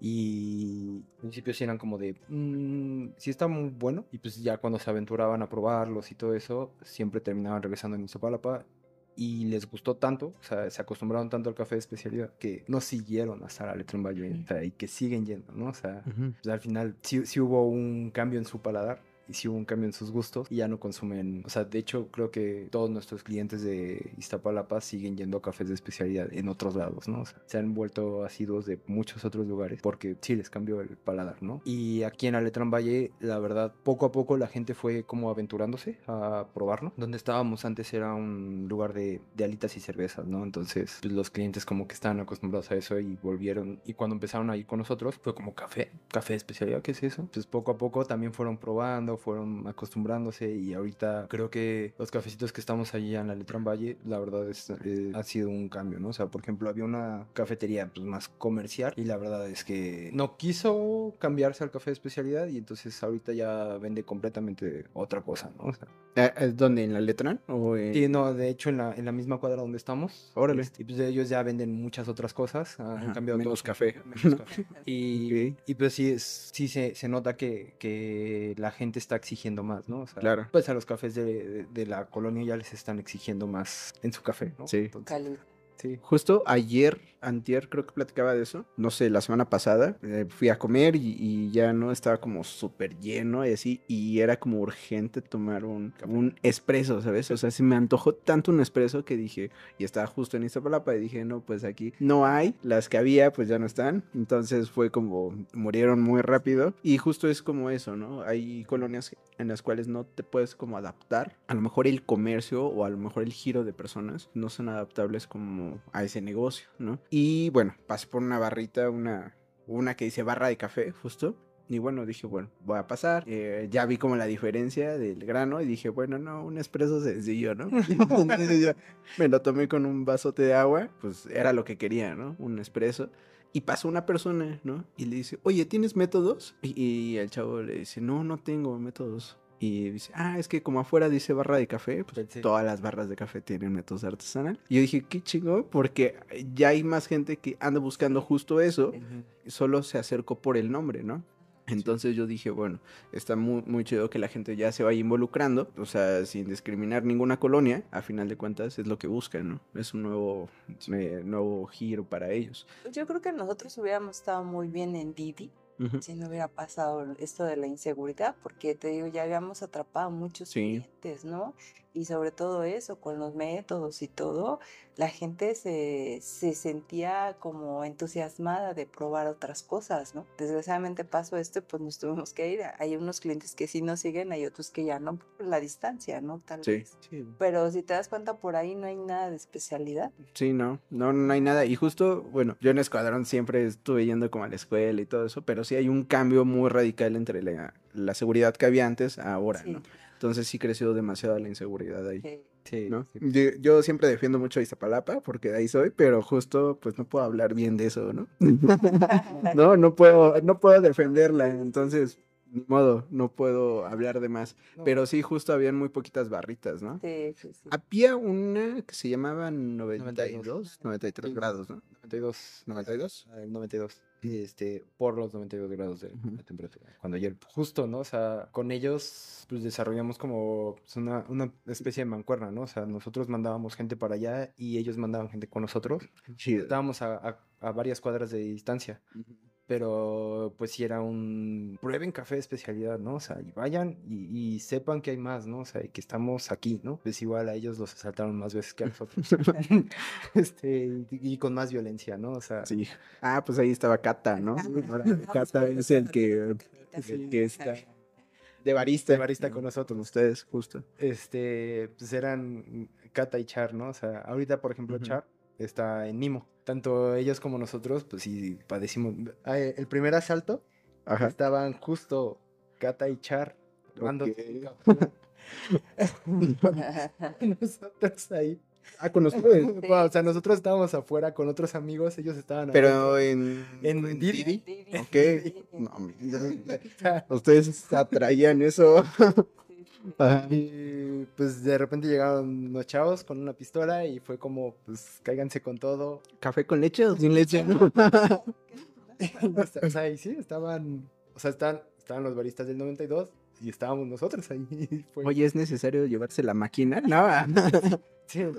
Y al principio sí eran como de, "Mm, sí está muy bueno. Y pues ya cuando se aventuraban a probarlos y todo eso, siempre terminaban regresando en Iztapalapa. Y les gustó tanto, o sea, se acostumbraron tanto al café de especialidad que no siguieron hasta la letra en Valle, o sea, y que siguen yendo, ¿no? O sea, pues, al final sí, sí hubo un cambio en su paladar y sí hubo un cambio en sus gustos y ya no consumen, o sea, de hecho creo que todos nuestros clientes de Iztapalapa siguen yendo a cafés de especialidad en otros lados, ¿no? O sea, se han vuelto asiduos de muchos otros lugares porque sí les cambió el paladar, ¿no? Y aquí en Aletran Valle, la verdad, poco a poco la gente fue como aventurándose a probarlo. Donde estábamos antes era un lugar de, de alitas y cervezas, ¿no? Entonces, pues, los clientes como que estaban acostumbrados a eso y volvieron. Y cuando empezaron a ir con nosotros, fue como café, café de especialidad, ¿qué es eso? Pues poco a poco también fueron probando, fueron acostumbrándose y ahorita creo que los cafecitos que estamos allí en la Letran Valle, la verdad es, eh, ha sido un cambio, ¿no? O sea, por ejemplo, había una cafetería pues, más comercial y la verdad es que no quiso cambiarse al café de especialidad y entonces ahorita ya vende completamente otra cosa, ¿no? O sea, Ah, ¿es ¿Dónde? ¿En la Letrán? ¿O en- Sí, no, de hecho en la, en la misma cuadra donde estamos. Órale. este, y pues ellos ya venden muchas otras cosas. Han Ajá, cambiado menos todo. café. menos café. Y, Ok. y pues sí, es- sí se, se nota que, que la gente está exigiendo más, ¿no? O sea, Claro. Pues a los cafés de, de- de la colonia ya les están exigiendo más en su café, ¿no? Sí. Entonces. Sí. Justo ayer, antier, creo que platicaba de eso. No sé, la semana pasada eh, fui a comer y, y ya no estaba como súper lleno y así. Y era como urgente tomar un, un espresso, ¿sabes? O sea, se me antojó tanto un espresso que dije, y estaba justo en Iztapalapa y dije, no, pues aquí no hay. Las que había, pues ya no están. Entonces fue como, murieron muy rápido. Y justo es como eso, ¿no? Hay colonias en las cuales no te puedes como adaptar. A lo mejor el comercio o a lo mejor el giro de personas no son adaptables como a ese negocio, ¿no? Y bueno, pasé por una barrita, una, una que dice barra de café, justo. Y bueno, dije, bueno, voy a pasar. Eh, ya vi como la diferencia del grano y dije, bueno, no, un espresso sencillo, ¿no? Entonces me lo tomé con un vasote de agua, pues era lo que quería, ¿no? Un espresso. Y pasó una persona, ¿no? Y le dice, oye, ¿tienes métodos? Y, y el chavo le dice, no, no tengo métodos. Y dice, ah, es que como afuera dice barra de café, pues todas las barras de café tienen métodos artesanales. Y yo dije, qué chingón, porque ya hay más gente que anda buscando justo eso, solo se acercó por el nombre, ¿no? Entonces yo dije, bueno, está muy, muy chido que la gente ya se vaya involucrando, o sea, sin discriminar ninguna colonia, a final de cuentas es lo que buscan, ¿no? Es un nuevo, eh, nuevo giro para ellos. Yo creo que nosotros hubiéramos estado muy bien en Didi, Ujú. si no hubiera pasado esto de la inseguridad, porque te digo, ya habíamos atrapado muchos Sí. clientes, ¿no? Y sobre todo eso, con los métodos y todo, la gente se, se sentía como entusiasmada de probar otras cosas, ¿no? Desgraciadamente pasó esto y pues nos tuvimos que ir. Hay unos clientes que sí nos siguen, hay otros que ya no por la distancia, ¿no? Tal Sí. vez. Pero si te das cuenta, por ahí no hay nada de especialidad. Sí, no, no, no hay nada. Y justo, bueno, yo en Escuadrón siempre estuve yendo como a la escuela y todo eso, pero sí hay un cambio muy radical entre la, la seguridad que había antes a ahora, Sí. ¿no? Entonces sí creció demasiado la inseguridad ahí. Sí. Sí, ¿no? sí. Yo, yo siempre defiendo mucho a Iztapalapa porque de ahí soy, pero justo pues no puedo hablar bien de eso, ¿no? no, no puedo, no puedo defenderla, entonces ni modo, no puedo hablar de más. No. Pero sí, justo habían muy poquitas barritas, ¿no? Sí, sí, sí. Había una que se llamaba 92, 93 Sí. grados, ¿no? 92. 92. ah, el 92. Este, por los 92 grados de la temperatura. Cuando ayer, justo, ¿no? O sea, con ellos, pues desarrollamos como pues, una, una especie de mancuerna, ¿no? O sea, nosotros mandábamos gente para allá y ellos mandaban gente con nosotros. Chido. Estábamos a, a- a varias cuadras de distancia, pero pues sí era un prueben café de especialidad, ¿no? O sea, y vayan y, y sepan que hay más, ¿no? O sea, y que estamos aquí, ¿no? Pues igual a ellos los asaltaron más veces que a nosotros. este, y, con más violencia, ¿no? O sea, Sí. Ah, pues ahí estaba Cata, ¿no? Cata es el que, el que está de barista. De barista con nosotros. Ustedes, justo. este, pues eran Cata y Char, ¿no? O sea, ahorita, por ejemplo. Char está en Nimo. Tanto ellos como nosotros, pues sí, padecimos. Ah, eh, El primer asalto Ajá. estaban justo Cata y Char tomando Ok. nosotros ahí. Ah, con ustedes. Bueno, o sea, nosotros estábamos afuera con otros amigos, ellos estaban Pero adentro. en, En Didi. Didi. Ok. No, ustedes atraían eso. Y pues de repente llegaron los chavos con una pistola y fue como, pues cáiganse con todo. ¿Café con leche o sin leche? o sea, y sí, estaban, o sea, están, estaban los baristas del 92 y estábamos nosotros ahí. fue- Oye, ¿es necesario llevarse la máquina? No. Sí, no,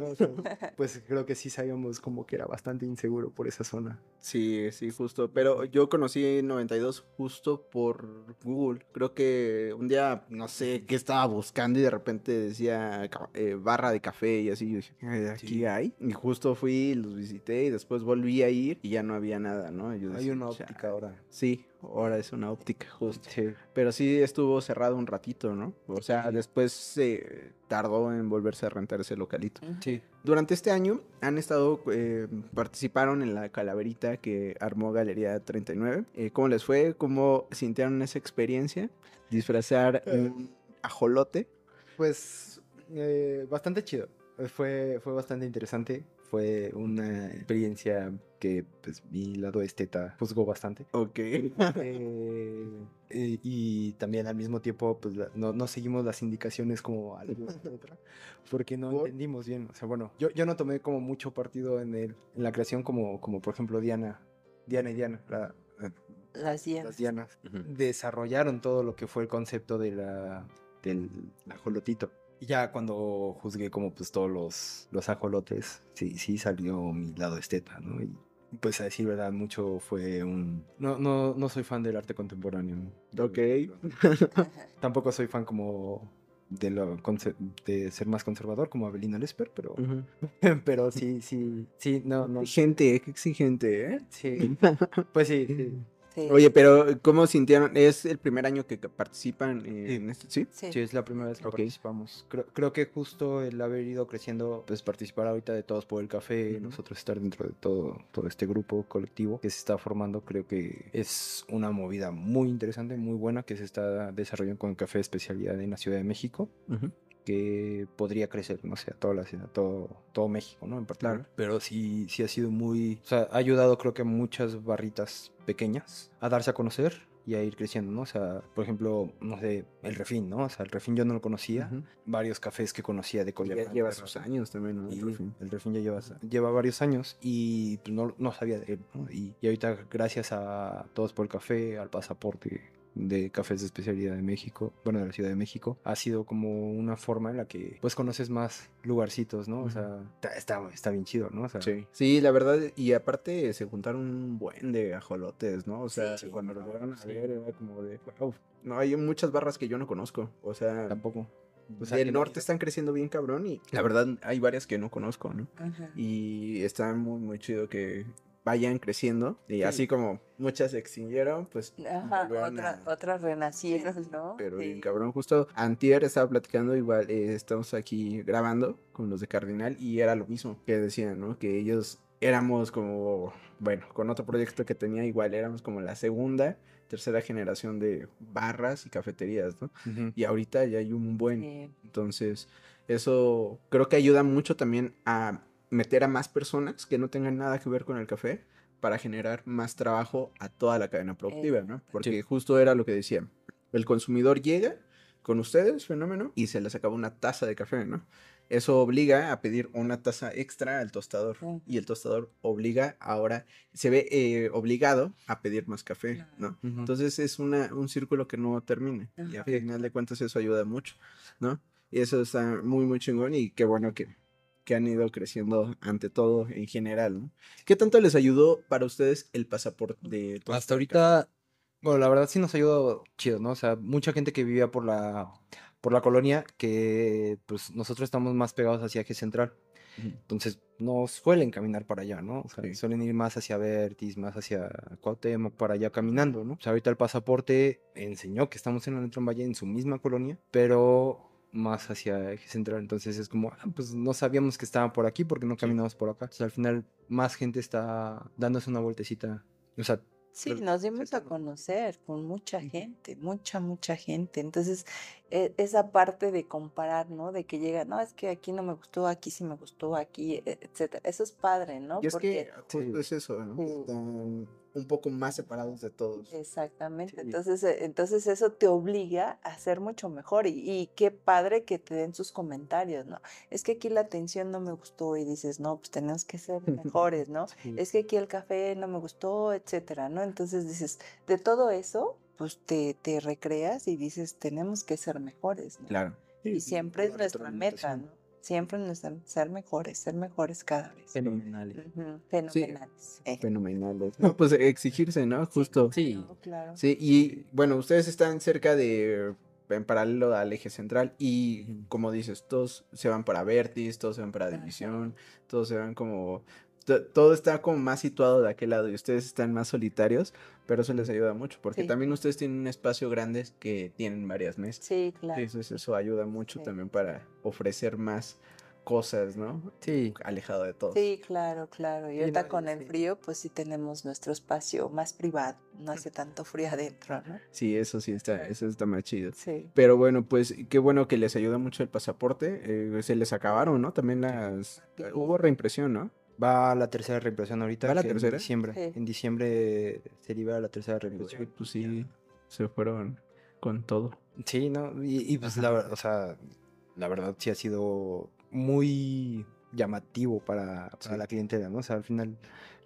pues creo que sí sabíamos como que era bastante inseguro por esa zona. Sí, sí, justo. Pero yo conocí 92 justo por Google. Creo que un día, no sé qué estaba buscando y de repente decía eh, barra de café y así. Yo dije, "Ay, aquí Sí. hay. Y justo fui, los visité y después volví a ir y ya no había nada, ¿no? Hay una óptica ahora. Sí, ahora es una óptica, justo. Sí. Pero sí estuvo cerrado un ratito, ¿no? O sea, Sí. después se tardó en volverse a rentar ese localito. Sí. Durante este año han estado, eh, participaron en la calaverita que armó Galería 39. Eh, ¿Cómo les fue? ¿Cómo sintieron esa experiencia? Disfrazar un ajolote. Pues eh, bastante chido. Eh, Fue, fue bastante interesante. Fue una experiencia que pues mi lado esteta juzgó bastante. Ok. Eh, eh, y también al mismo tiempo pues la- no, no seguimos las indicaciones como a la letra, porque no ¿Por? entendimos bien. O sea, bueno, yo, yo no tomé como mucho partido en, el, en la creación como, como por ejemplo Diana, Diana y Diana, la- eh, Las hienas. las Dianas, desarrollaron todo lo que fue el concepto de la, del ajolotito. Y ya cuando juzgué como pues todos los, los ajolotes, sí, sí salió mi lado esteta, ¿no? Y pues a decir verdad, mucho fue un... No, no, no soy fan del arte contemporáneo. ¿no? Ok. Tampoco soy fan como de, lo, de ser más conservador como Abelina Lesper, pero, pero sí, sí, sí, no, no. Exigente, exigente, ¿eh? Sí, pues sí, sí. Sí. Oye, pero ¿cómo sintieron? ¿Es el primer año que participan en este? ¿Sí? Sí. Sí, es la primera vez que participamos. Creo, creo que justo el haber ido creciendo, pues participar ahorita de Todos por el Café, nosotros estar dentro de todo, todo este grupo colectivo que se está formando, creo que es una movida muy interesante, muy buena que se está desarrollando con el café de especialidad en la Ciudad de México Ujú. Que podría crecer, no sé, a toda la ciudad, todo, todo México, ¿no? En particular. Claro. Pero sí, sí ha sido muy, o sea, ha ayudado creo que a muchas barritas pequeñas a darse a conocer y a ir creciendo, ¿no? O sea, por ejemplo, no sé, el refín, ¿no? O sea, el refín yo no lo conocía, Ujú. varios cafés que conocía de Ya Coyoacán. lleva de sus años también, ¿no? Y El Refín. el refín ya lleva, lleva varios años y pues, no, no sabía de él, ¿no? Y, y ahorita gracias a Todos por el Café, al pasaporte de cafés de especialidad de México, bueno, de la Ciudad de México, ha sido como una forma en la que pues conoces más lugarcitos, ¿no? O sea, está, está, está bien chido, ¿no? O sea, Sí. Sí, la verdad, y aparte se juntaron un buen de ajolotes, ¿no? O sea, Sí. cuando los llegaron a Sí. ver era como de, wow. No, hay muchas barras que yo no conozco. O sea, tampoco. O sea, del no- norte están creciendo bien cabrón y la verdad hay varias que no conozco, ¿no? Ujú. Y está muy, muy chido que vayan creciendo. Y Sí. así como muchas se extinguieron, pues Ajá, otra, a- otras renacieron, ¿no? Pero bien Sí. cabrón, justo antier estaba platicando, igual eh, estamos aquí grabando con los de Cardinal y era lo mismo que decían, ¿no? Que ellos éramos como, bueno, con otro proyecto que tenía igual, éramos como la segunda, tercera generación de barras y cafeterías, ¿no? Y ahorita ya hay un buen, Sí. entonces eso creo que ayuda mucho también a meter a más personas que no tengan nada que ver con el café para generar más trabajo a toda la cadena productiva, ¿no? Porque Sí. justo era lo que decía. El consumidor llega con ustedes, fenómeno, y se les acaba una taza de café, ¿no? Eso obliga a pedir una taza extra al tostador. Sí. Y el tostador obliga ahora, se ve eh, obligado a pedir más café, ¿no? Ujú. Entonces es una, un círculo que no termina. Y al final de cuentas eso ayuda mucho, ¿no? Y eso está muy, muy chingón y qué bueno que, que han ido creciendo ante todo en general, ¿no? ¿Qué tanto les ayudó para ustedes el pasaporte de todo Hasta ahorita, bueno, la verdad sí nos ayudado chido, ¿no? O sea, mucha gente que vivía por la, por la colonia, que pues nosotros estamos más pegados hacia Eje Central. Entonces, no suelen caminar para allá, ¿no? O sea, Sí. suelen ir más hacia Vertis, más hacia Cuauhtémoc, para allá caminando, ¿no? O sea, ahorita el pasaporte enseñó que estamos en Neutron Valle en su misma colonia, pero más hacia Eje Central. Entonces es como, ah, pues no sabíamos que estaban por aquí porque no caminamos por acá. O sea, al final más gente está dándose una vueltecita. O sea, Sí, Pero- nos dimos a conocer con mucha gente, mucha, mucha gente. Entonces, e- esa parte de comparar, ¿no? De que llega, no, es que aquí no me gustó, aquí sí me gustó, aquí, e- etcétera. Eso es padre, ¿no? Y es que Porque justo es eso, ¿no? Sí. Un poco más separados de todos. Exactamente. Sí. Entonces, eh, entonces eso te obliga a ser mucho mejor. Y, y qué padre que te den sus comentarios, ¿no? Es que aquí la atención no me gustó y dices, no, pues tenemos que ser mejores, ¿no? sí. Es que aquí el café no me gustó, etcétera, ¿no? Entonces dices, de todo eso, pues te, te recreas y dices, tenemos que ser mejores, ¿no? Claro. Y siempre es nuestra meta, ¿no? Siempre nuestra- ser mejores, ser mejores cada vez. Fenomenales. Fenomenales. eh. Fenomenales. No, pues exigirse, ¿no? Justo. Sí. Claro, claro. Sí, y bueno, ustedes están cerca de, en paralelo al eje central y como dices, todos se van para Vertis, todos se van para. División, todos se van como, todo está como más situado de aquel lado y ustedes están más solitarios, pero eso les ayuda mucho porque Sí. también ustedes tienen un espacio grande que tienen varias mesas. Sí, claro. Entonces eso ayuda mucho Sí. también para ofrecer más cosas, ¿no? Sí. Alejado de todos. Sí, claro, claro. Y Sí, ahorita no, con el frío, pues sí tenemos nuestro espacio más privado. No hace tanto frío adentro, ¿no? Sí, eso sí está, eso está más chido. Sí. Pero bueno, pues qué bueno que les ayuda mucho el pasaporte. eh, se les acabaron, ¿no? También las... Sí. Hubo reimpresión, ¿no? Va a la tercera reimpresión ahorita. ¿Va la que en tercera? diciembre. Sí. En diciembre se libera la tercera reimpresión. pues sí, se fueron con todo. Sí, ¿no? Y, y, pues la verdad, o sea, la verdad sí ha sido muy llamativo para, la clientela, ¿no? O sea, al final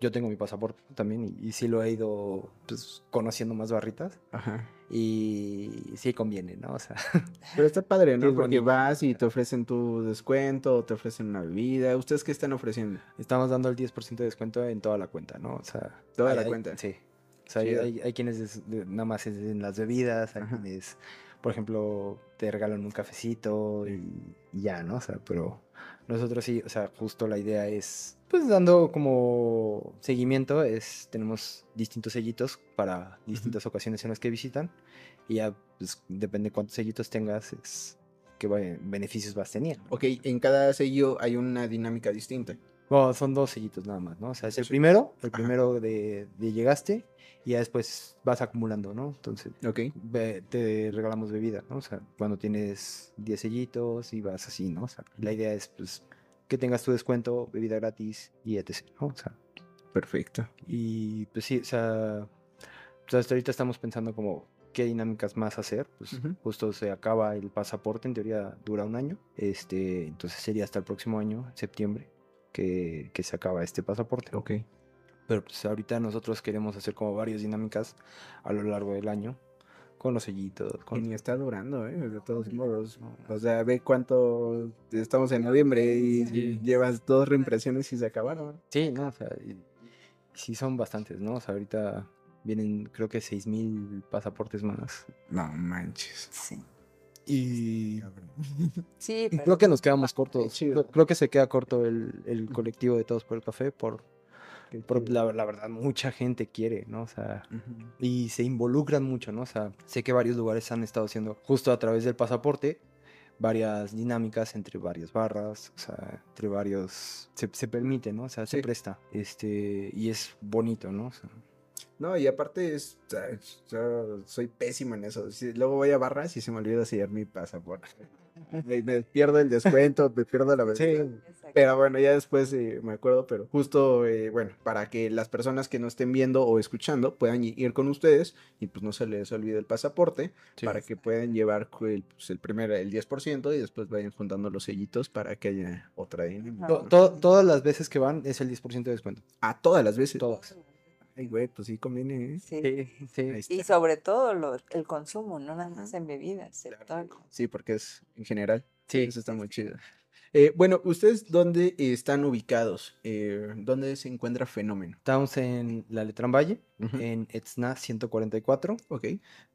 yo tengo mi pasaporte también y, y sí lo he ido pues, conociendo más barritas Ajá. y sí conviene, ¿no? O sea, Pero está padre, ¿no? es Porque bonito. vas y te ofrecen tu descuento, te ofrecen una bebida. ¿Ustedes qué están ofreciendo? estamos dando el 10% de descuento en toda la cuenta, ¿no? O sea, Toda hay- la hay- cuenta. Sí. O sea, hay, hay- hay quienes es nada más es en las bebidas, hay Ajá. quienes, por ejemplo, te regalan un cafecito y, y ya, ¿no? O sea, pero nosotros sí, o sea, justo la idea es, pues dando como seguimiento, es, tenemos distintos sellitos para distintas ocasiones en las que visitan y ya, pues depende cuántos sellitos tengas, es qué beneficios vas teniendo. Ok, en cada sello hay una dinámica distinta. Bueno, son dos sellitos nada más, ¿no? O sea, es el Sí. primero, el primero de, de llegaste y ya después vas acumulando, ¿no? Entonces, ve- te regalamos bebida, ¿no? O sea, cuando tienes 10 sellitos y vas así, ¿no? O sea, la idea es, pues, que tengas tu descuento, bebida gratis y etc., ¿no? O sea, Perfecto. y pues sí, o sea, pues, hasta ahorita estamos pensando como qué dinámicas más hacer, pues justo se acaba el pasaporte, en teoría dura un año, este, entonces sería hasta el próximo año, septiembre, que, que se acaba este pasaporte. Ok. Pero pues ahorita nosotros queremos hacer como varias dinámicas a lo largo del año con los sellitos. Y Con... ni está durando, ¿eh? De todos modos. O sea, ve cuánto estamos en noviembre y Sí. llevas dos reimpresiones y se acabaron. Sí, no, o sea, y- y sí son bastantes, ¿no? O sea, ahorita vienen creo que 6.000 pasaportes más. No manches. Sí. Y Sí, pero creo que nos quedamos cortos. Creo, creo que se queda corto el, el colectivo de Todos por el Café por, por la, la verdad, mucha gente quiere, ¿no? O sea, y se involucran mucho, ¿no? O sea, sé que varios lugares han estado haciendo justo a través del pasaporte varias dinámicas entre varias barras, o sea, entre varios se, se permite, ¿no? O sea, se presta. Este, y es bonito, ¿no? O sea, No, y aparte es, o sea, yo soy pésimo en eso. Si- luego voy a barras y se me olvida sellar mi pasaporte. Me, me pierdo el descuento, me pierdo la Sí. Pero bueno, ya después eh, me acuerdo, pero justo, eh, bueno, para que las personas que no estén viendo o escuchando puedan ir con ustedes y pues no se les olvide el pasaporte para que puedan llevar el, pues, el primero, el 10% y después vayan juntando los sellitos para que haya otra dinámica. To- ¿no? to- todas las veces que van es el 10% de descuento. A todas las veces. Todas. Ay, güey, pues sí conviene, ¿eh? Sí. Sí, sí. Ahí está. Y sobre todo lo- el consumo, no nada más en bebidas, consumo. Sí, porque es en general. Sí. Eso está muy chido. Eh, bueno, ¿ustedes dónde están ubicados? Eh, ¿Dónde se encuentra Fenómeno? Estamos en la Letrán Valle, en Etzna 144, Ok.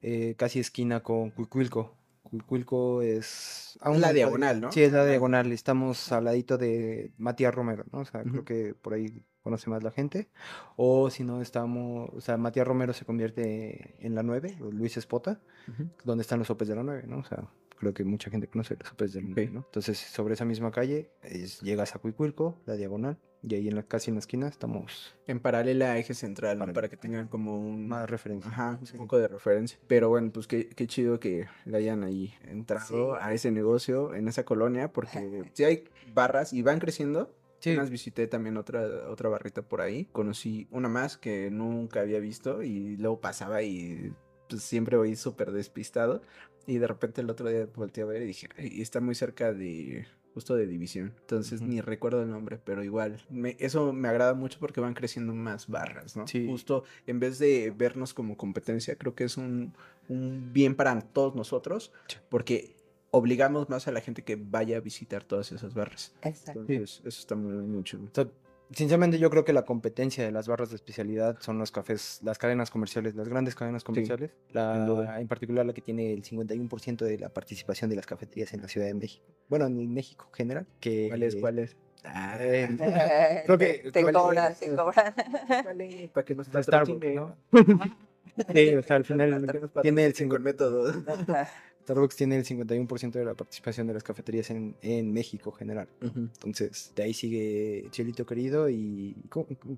eh, casi esquina con Cuicuilco. Cuicuilco es... la diagonal, ¿no? Sí, es la diagonal. Estamos al ladito de Matías Romero, ¿no? O sea, creo que por ahí conoce más la gente. O si no, estamos... O sea, Matías Romero se convierte en la 9, o Luis Espota, donde están los sopes de la 9, ¿no? O sea, creo que mucha gente conoce los sopes de la 9, Ok. ¿no? Entonces, sobre esa misma calle, es- llegas a Cuicuilco, la diagonal, y ahí en la, casi en la esquina estamos En paralela a eje central. Para que tengan como un... más referencia. Ajá, un Sí. poco de referencia. Pero bueno, pues qué, qué chido que le hayan ahí entrado Sí. a ese negocio, en esa colonia, porque sí hay barras y van creciendo. Sí. Apenas visité también otra, otra barrita por ahí. Conocí una más que nunca había visto y luego pasaba y pues, siempre voy súper despistado. Y de repente el otro día volteé a ver y dije, "Ay, está muy cerca de justo de división. Entonces ni recuerdo el nombre, pero igual, me, eso me agrada mucho porque van creciendo más barras, ¿no? Sí. Justo en vez de vernos como competencia, creo que es un, un bien para todos nosotros Sí. porque obligamos más a la gente que vaya a visitar todas esas barras. Exacto. Entonces, eso está muy, muy chulo. Sinceramente yo creo que la competencia de las barras de especialidad son los cafés, las cadenas comerciales, las grandes cadenas comerciales. La, en particular la que tiene el 51% de la participación de las cafeterías en la Ciudad de México. Bueno, en México en general. Que, ¿Cuál es? ¿Cuál es? Eh, Creo que- te ¿cuál cobran, te cobran. Para que nos. Starbucks, ¿no? Sí, o sea, al final tiene el patrocine con método. Starbucks tiene el 51% de la participación de las cafeterías en, en México en general. Entonces, de ahí sigue Chelito Querido y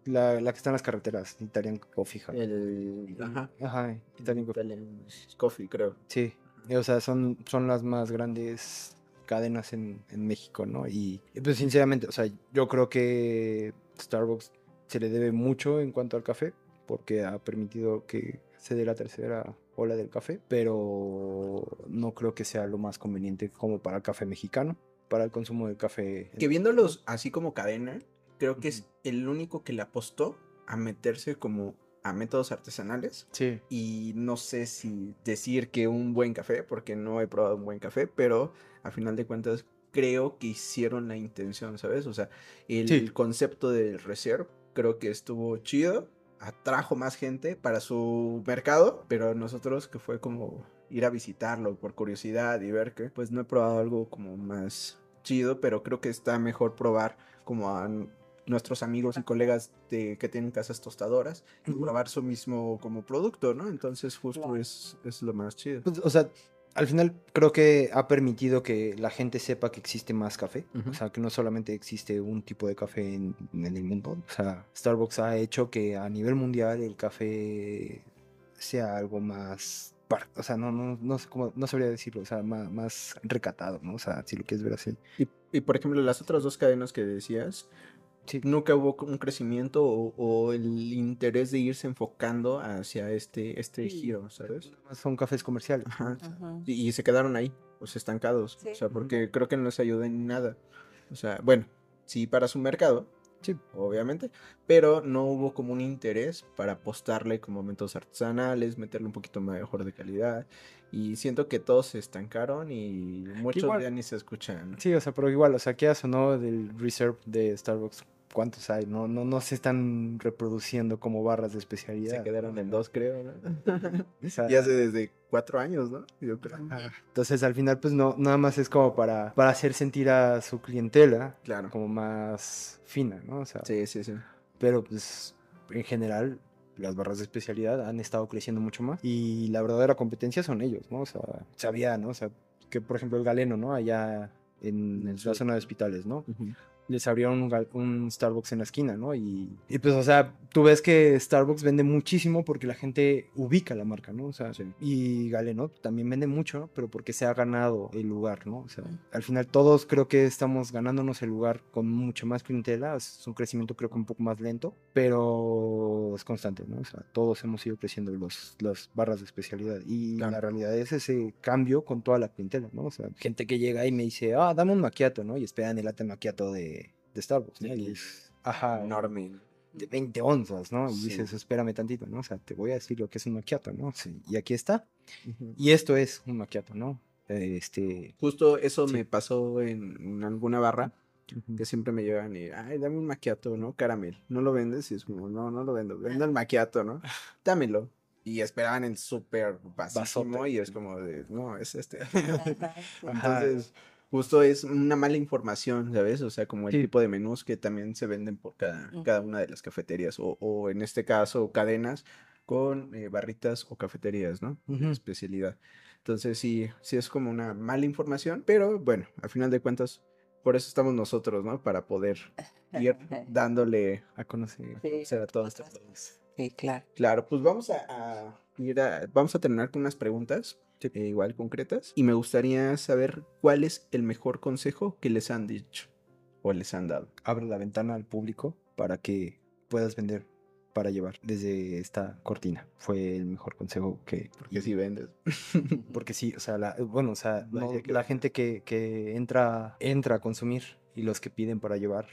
la, la que está en las carreteras, Italian Coffee. El... Ajá. Ajá, Italian Coffee. Italian Coffee, creo. Sí, o sea, son, son las más grandes cadenas en, en México, ¿no? Y, y, pues sinceramente, o sea, yo creo que Starbucks se le debe mucho en cuanto al café, porque ha permitido que se dé la tercera ola del café, pero no creo que sea lo más conveniente como para el café mexicano, para el consumo del café. Que viéndolos así como cadena, creo que es el único que le apostó a meterse como a métodos artesanales. Sí, Y no sé si decir que un buen café, porque no he probado un buen café, pero a final de cuentas creo que hicieron la intención, ¿sabes? O sea, el Sí. concepto del reserve creo que estuvo chido, atrajo más gente para su mercado, pero nosotros que fue como ir a visitarlo por curiosidad y ver que pues no he probado algo como más chido, pero creo que está mejor probar como a nuestros amigos y colegas de, que tienen casas tostadoras y probar su mismo como producto, ¿no? Entonces justo es, es lo más chido. Pues, o sea, al final creo que ha permitido que la gente sepa que existe más café. O sea, que no solamente existe un tipo de café en, en el mundo. O sea, Starbucks ha hecho que a nivel mundial el café sea algo más... O sea, no, no, no sé cómo, no sabría decirlo, o sea, más, más recatado, ¿no? O sea, si lo quieres ver así. Y, y, por ejemplo, las otras dos cadenas que decías, Sí. nunca hubo un crecimiento o, o el interés de irse enfocando hacia este, este Sí. giro, ¿sabes? Son cafés comerciales. Ajá. Y, y se quedaron ahí, pues estancados. Sí. O sea, porque creo que no les ayuda en nada. O sea, bueno, sí para su mercado, Sí, obviamente, pero no hubo como un interés para apostarle con momentos artesanales, meterle un poquito mejor de calidad. Y siento que todos se estancaron y muchos igual- ya ni se escuchan. Sí, o sea, pero igual, o sea, ¿qué o no del Reserve de Starbucks? ¿Cuántos hay? No, no, no se están reproduciendo como barras de especialidad. Se quedaron en dos, creo, ¿no? O sea, y hace desde cuatro años, ¿no? Yo creo. Entonces, al final, pues no, nada más es como para, para hacer sentir a su clientela Claro. como más fina, ¿no? O sea, Sí, sí, sí. pero pues en general las barras de especialidad han estado creciendo mucho más y la verdadera competencia son ellos, ¿no? O sea, sabía, ¿no? O sea, que por ejemplo el Galeno, ¿no? Allá en, En la zona de hospitales, ¿no? Ujú. Les abrieron un, un Starbucks en la esquina, ¿no? Y, y pues, o sea, tú ves que Starbucks vende muchísimo porque la gente ubica la marca, ¿no? O sea, Sí. y Galeno también vende mucho, pero porque se ha ganado el lugar, ¿no? O sea, al final todos creo que estamos ganándonos el lugar con mucho más clientela, es un crecimiento creo que un poco más lento, pero es constante, ¿no? O sea, todos hemos ido creciendo los, las barras de especialidad y Claro. la realidad es ese cambio con toda la clientela, ¿no? O sea, gente que llega y me dice, ah, dame un maquiato, ¿no? Y esperan el latte macchiato de, de Starbucks, ¿no? Y es, ajá, Enorme. de 20 onzas, ¿no? Y Sí. dices, espérame tantito, ¿no? O sea, te voy a decir lo que es un maquiato, ¿no? Sí, y aquí está. Ujú. Y esto es un maquiato, ¿no? Eh, Este... Justo eso Sí. me pasó en, en alguna barra, que siempre me llegan y, ay, dame un maquiato, ¿no? Caramel. ¿No lo vendes? Y es como, no, no lo vendo. Vendo el maquiato, ¿no? Dámelo. Y esperaban el súper vasísimo y es como de, no, es este. Entonces, justo es una mala información, ¿sabes? O sea, como el Sí. tipo de menús que también se venden por cada, Mm. cada una de las cafeterías, o, o en este caso, cadenas con eh, barritas o cafeterías, ¿no? De Ujú. especialidad. Entonces, sí, sí es como una mala información, pero bueno, al final de cuentas, por eso estamos nosotros, ¿no? Para poder ir dándole A conocer. Sí, conocer a todos estos otras- productos. Sí, claro. Claro, pues vamos a, a ir a, vamos a terminar con unas preguntas, eh, igual concretas, y me gustaría saber cuál es el mejor consejo que les han dicho o les han dado. Abre la ventana al público para que puedas vender para llevar desde esta cortina. Fue el mejor consejo que... Porque si vendes. Porque sí, o sea, la, bueno, o sea, no- la gente que, que entra, entra a consumir y los que piden para llevar,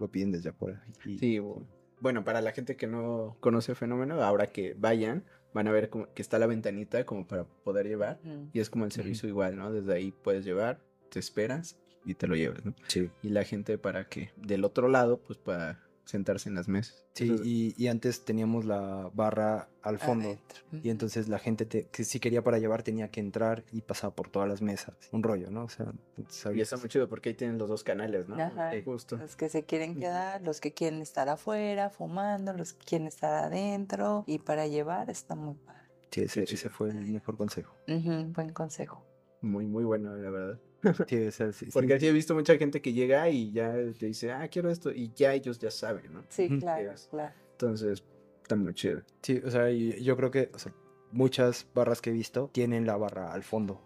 lo piden desde afuera. Y, Sí, bu- bueno, para la gente que no conoce el fenómeno, ahora que vayan, van a ver como que está la ventanita como para poder llevar, Mm. y es como el servicio igual, ¿no? Desde ahí puedes llevar, te esperas y te lo llevas, ¿no? sí. Y la gente para que del otro lado, pues para sentarse en las mesas. Sí, Entonces, y, y antes teníamos la barra al fondo. Adentro. Y entonces la gente te- que si quería para llevar tenía que entrar y pasar por todas las mesas. Un rollo, ¿no? O sea, Y está muy chido porque ahí tienen los dos canales, ¿no? Ajá. Eh, Justo. Los que se quieren quedar, los que quieren estar afuera fumando, los que quieren estar adentro y para llevar está muy padre. Sí, ese, Sí, ese fue el mejor consejo. Buen consejo. Muy, muy bueno, la verdad. Sí, o sea, sí. Porque sí he visto mucha gente que llega y ya te dice, ah, quiero esto, y ya ellos ya saben, ¿no? Sí, claro, claro. Entonces, está muy chido. Sí, o sea, y yo creo que o sea, muchas barras que he visto tienen la barra al fondo.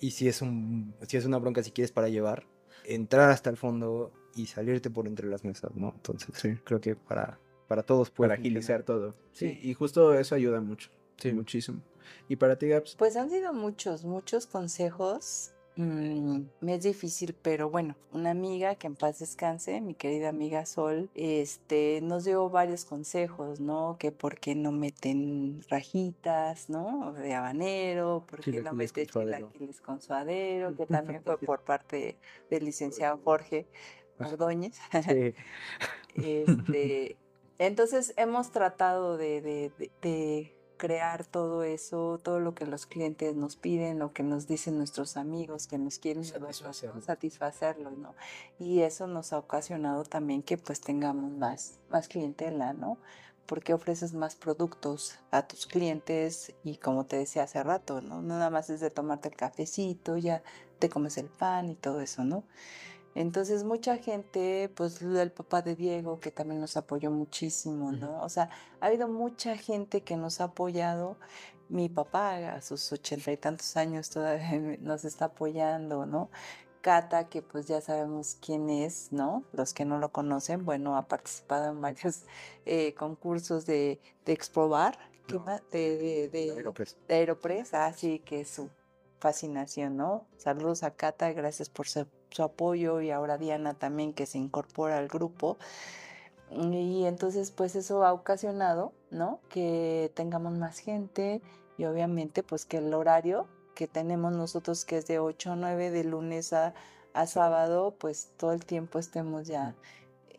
Y si es, un, si es una bronca, si quieres para llevar, entrar hasta el fondo y salirte por entre las mesas, ¿no? Entonces, Sí. creo que para, para todos puede Para agilizar todo. Sí, Sí. y justo eso ayuda mucho. Sí. Muchísimo. Y para ti, Gaps, Pues han sido muchos, muchos consejos. Mm, me es difícil, pero bueno, una amiga que en paz descanse, mi querida amiga Sol, este, nos dio varios consejos, ¿no? Que por qué no meten rajitas, ¿no? De habanero, por qué no meten chilaquiles con suadero, que también fue por parte del licenciado Jorge Ordóñez. Sí. Este, entonces hemos tratado de, de- de- de crear todo eso, todo lo que los clientes nos piden, lo que nos dicen nuestros amigos que nos quieren ¿no? Satisfacerlo. Y eso nos ha ocasionado también que pues tengamos más, más clientela, ¿no? Porque ofreces más productos a tus clientes y como te decía hace rato. No nada más es de tomarte el cafecito, ya te comes el pan y todo eso, ¿no? Entonces mucha gente, pues el papá de Diego, que también nos apoyó muchísimo, ¿no? O sea, ha habido mucha gente que nos ha apoyado. Mi papá a sus ochenta y tantos años todavía nos está apoyando, ¿no? Cata, que pues ya sabemos quién es, ¿no? Los que no lo conocen, bueno, ha participado en varios eh, concursos de, de Exprobar, ¿qué No. más? De, de, de- Aeropress. de Aeropress, ah, sí, que es su fascinación, ¿no? Saludos a Cata, gracias por su, su apoyo y ahora Diana también que se incorpora al grupo. Y entonces, pues eso ha ocasionado, ¿no? Que tengamos más gente y obviamente, pues que el horario que tenemos nosotros, que es de 8 a 9 de lunes a, a sábado, pues todo el tiempo estemos ya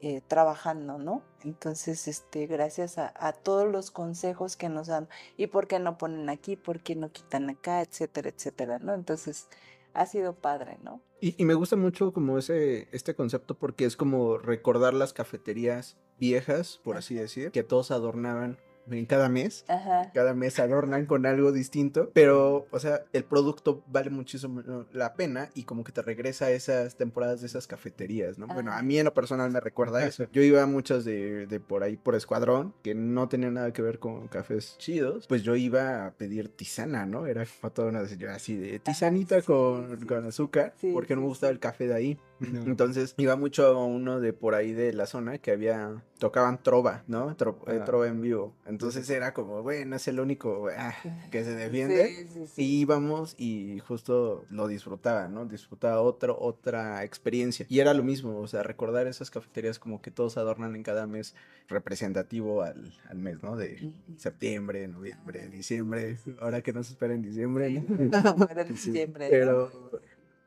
eh, trabajando, ¿no? Entonces, este, gracias a, a, todos los consejos que nos dan, y por qué no ponen aquí, por qué no quitan acá, etcétera, etcétera, ¿no? Entonces, ha sido padre, ¿no? Y, y, me gusta mucho como ese, este concepto porque es como recordar las cafeterías viejas, por así decir, que todos adornaban en cada mes. Ajá. Cada mes adornan con algo distinto. Pero, o sea, el producto vale muchísimo la pena y como que te regresa a esas temporadas de esas cafeterías, ¿no? Ah. Bueno, a mí en lo personal me recuerda eso. Yo iba a muchas de, de por ahí, por escuadrón, que no tenían nada que ver con cafés chidos. Pues yo iba a pedir tisana, ¿no? Era como toda una señora así de tisanita sí, con, sí. con azúcar, Sí, porque no me gustaba sí. el café de ahí. No. Entonces iba mucho a uno de por ahí de la zona que había, tocaban trova, ¿no? Tro- eh, Ah. trova en vivo. Entonces era como, bueno, es el único ah, que se defiende. Sí, sí, sí. Y íbamos y justo lo disfrutaba, ¿no? Disfrutaba otro, otra experiencia. Y era lo mismo, o sea, recordar esas cafeterías como que todos adornan en cada mes representativo al, al mes, ¿no? De septiembre, noviembre, diciembre. Ahora que nos espera en diciembre, ¿no? Era en Sí, diciembre, ¿no? Pero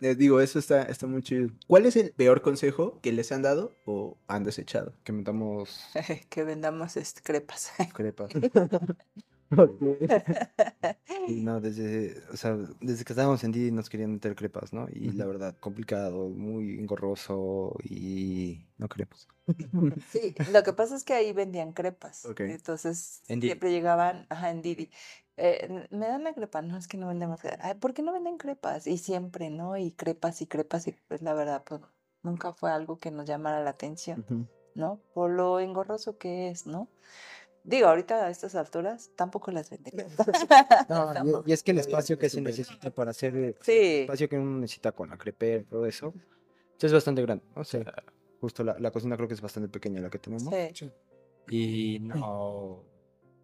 les digo, eso está, está muy chido. ¿Cuál es el peor consejo que les han dado o han desechado? Que metamos que vendamos este, crepas. crepas. Y no, desde, o sea, desde que estábamos en Didi nos querían meter crepas, ¿no? Y la verdad, complicado, muy engorroso y no queremos. Sí, lo que pasa es que ahí vendían crepas. Entonces En siempre llegaban, ajá, en Didi. Eh, "N- me dan la crepa, no es que no vendemos. Ay, ¿por qué no venden crepas? Y siempre, ¿no? Y crepas y crepas y pues la verdad, pues nunca fue algo que nos llamara la atención. ¿no? Por lo engorroso que es, ¿no? Digo, ahorita a estas alturas tampoco las venden. No, y, y es que el espacio que se necesita para hacer el Sí. espacio que uno necesita con la crepera y todo eso, es bastante grande. ¿no? O sea, justo la, la cocina creo que es bastante pequeña la que tenemos. Sí. Y no,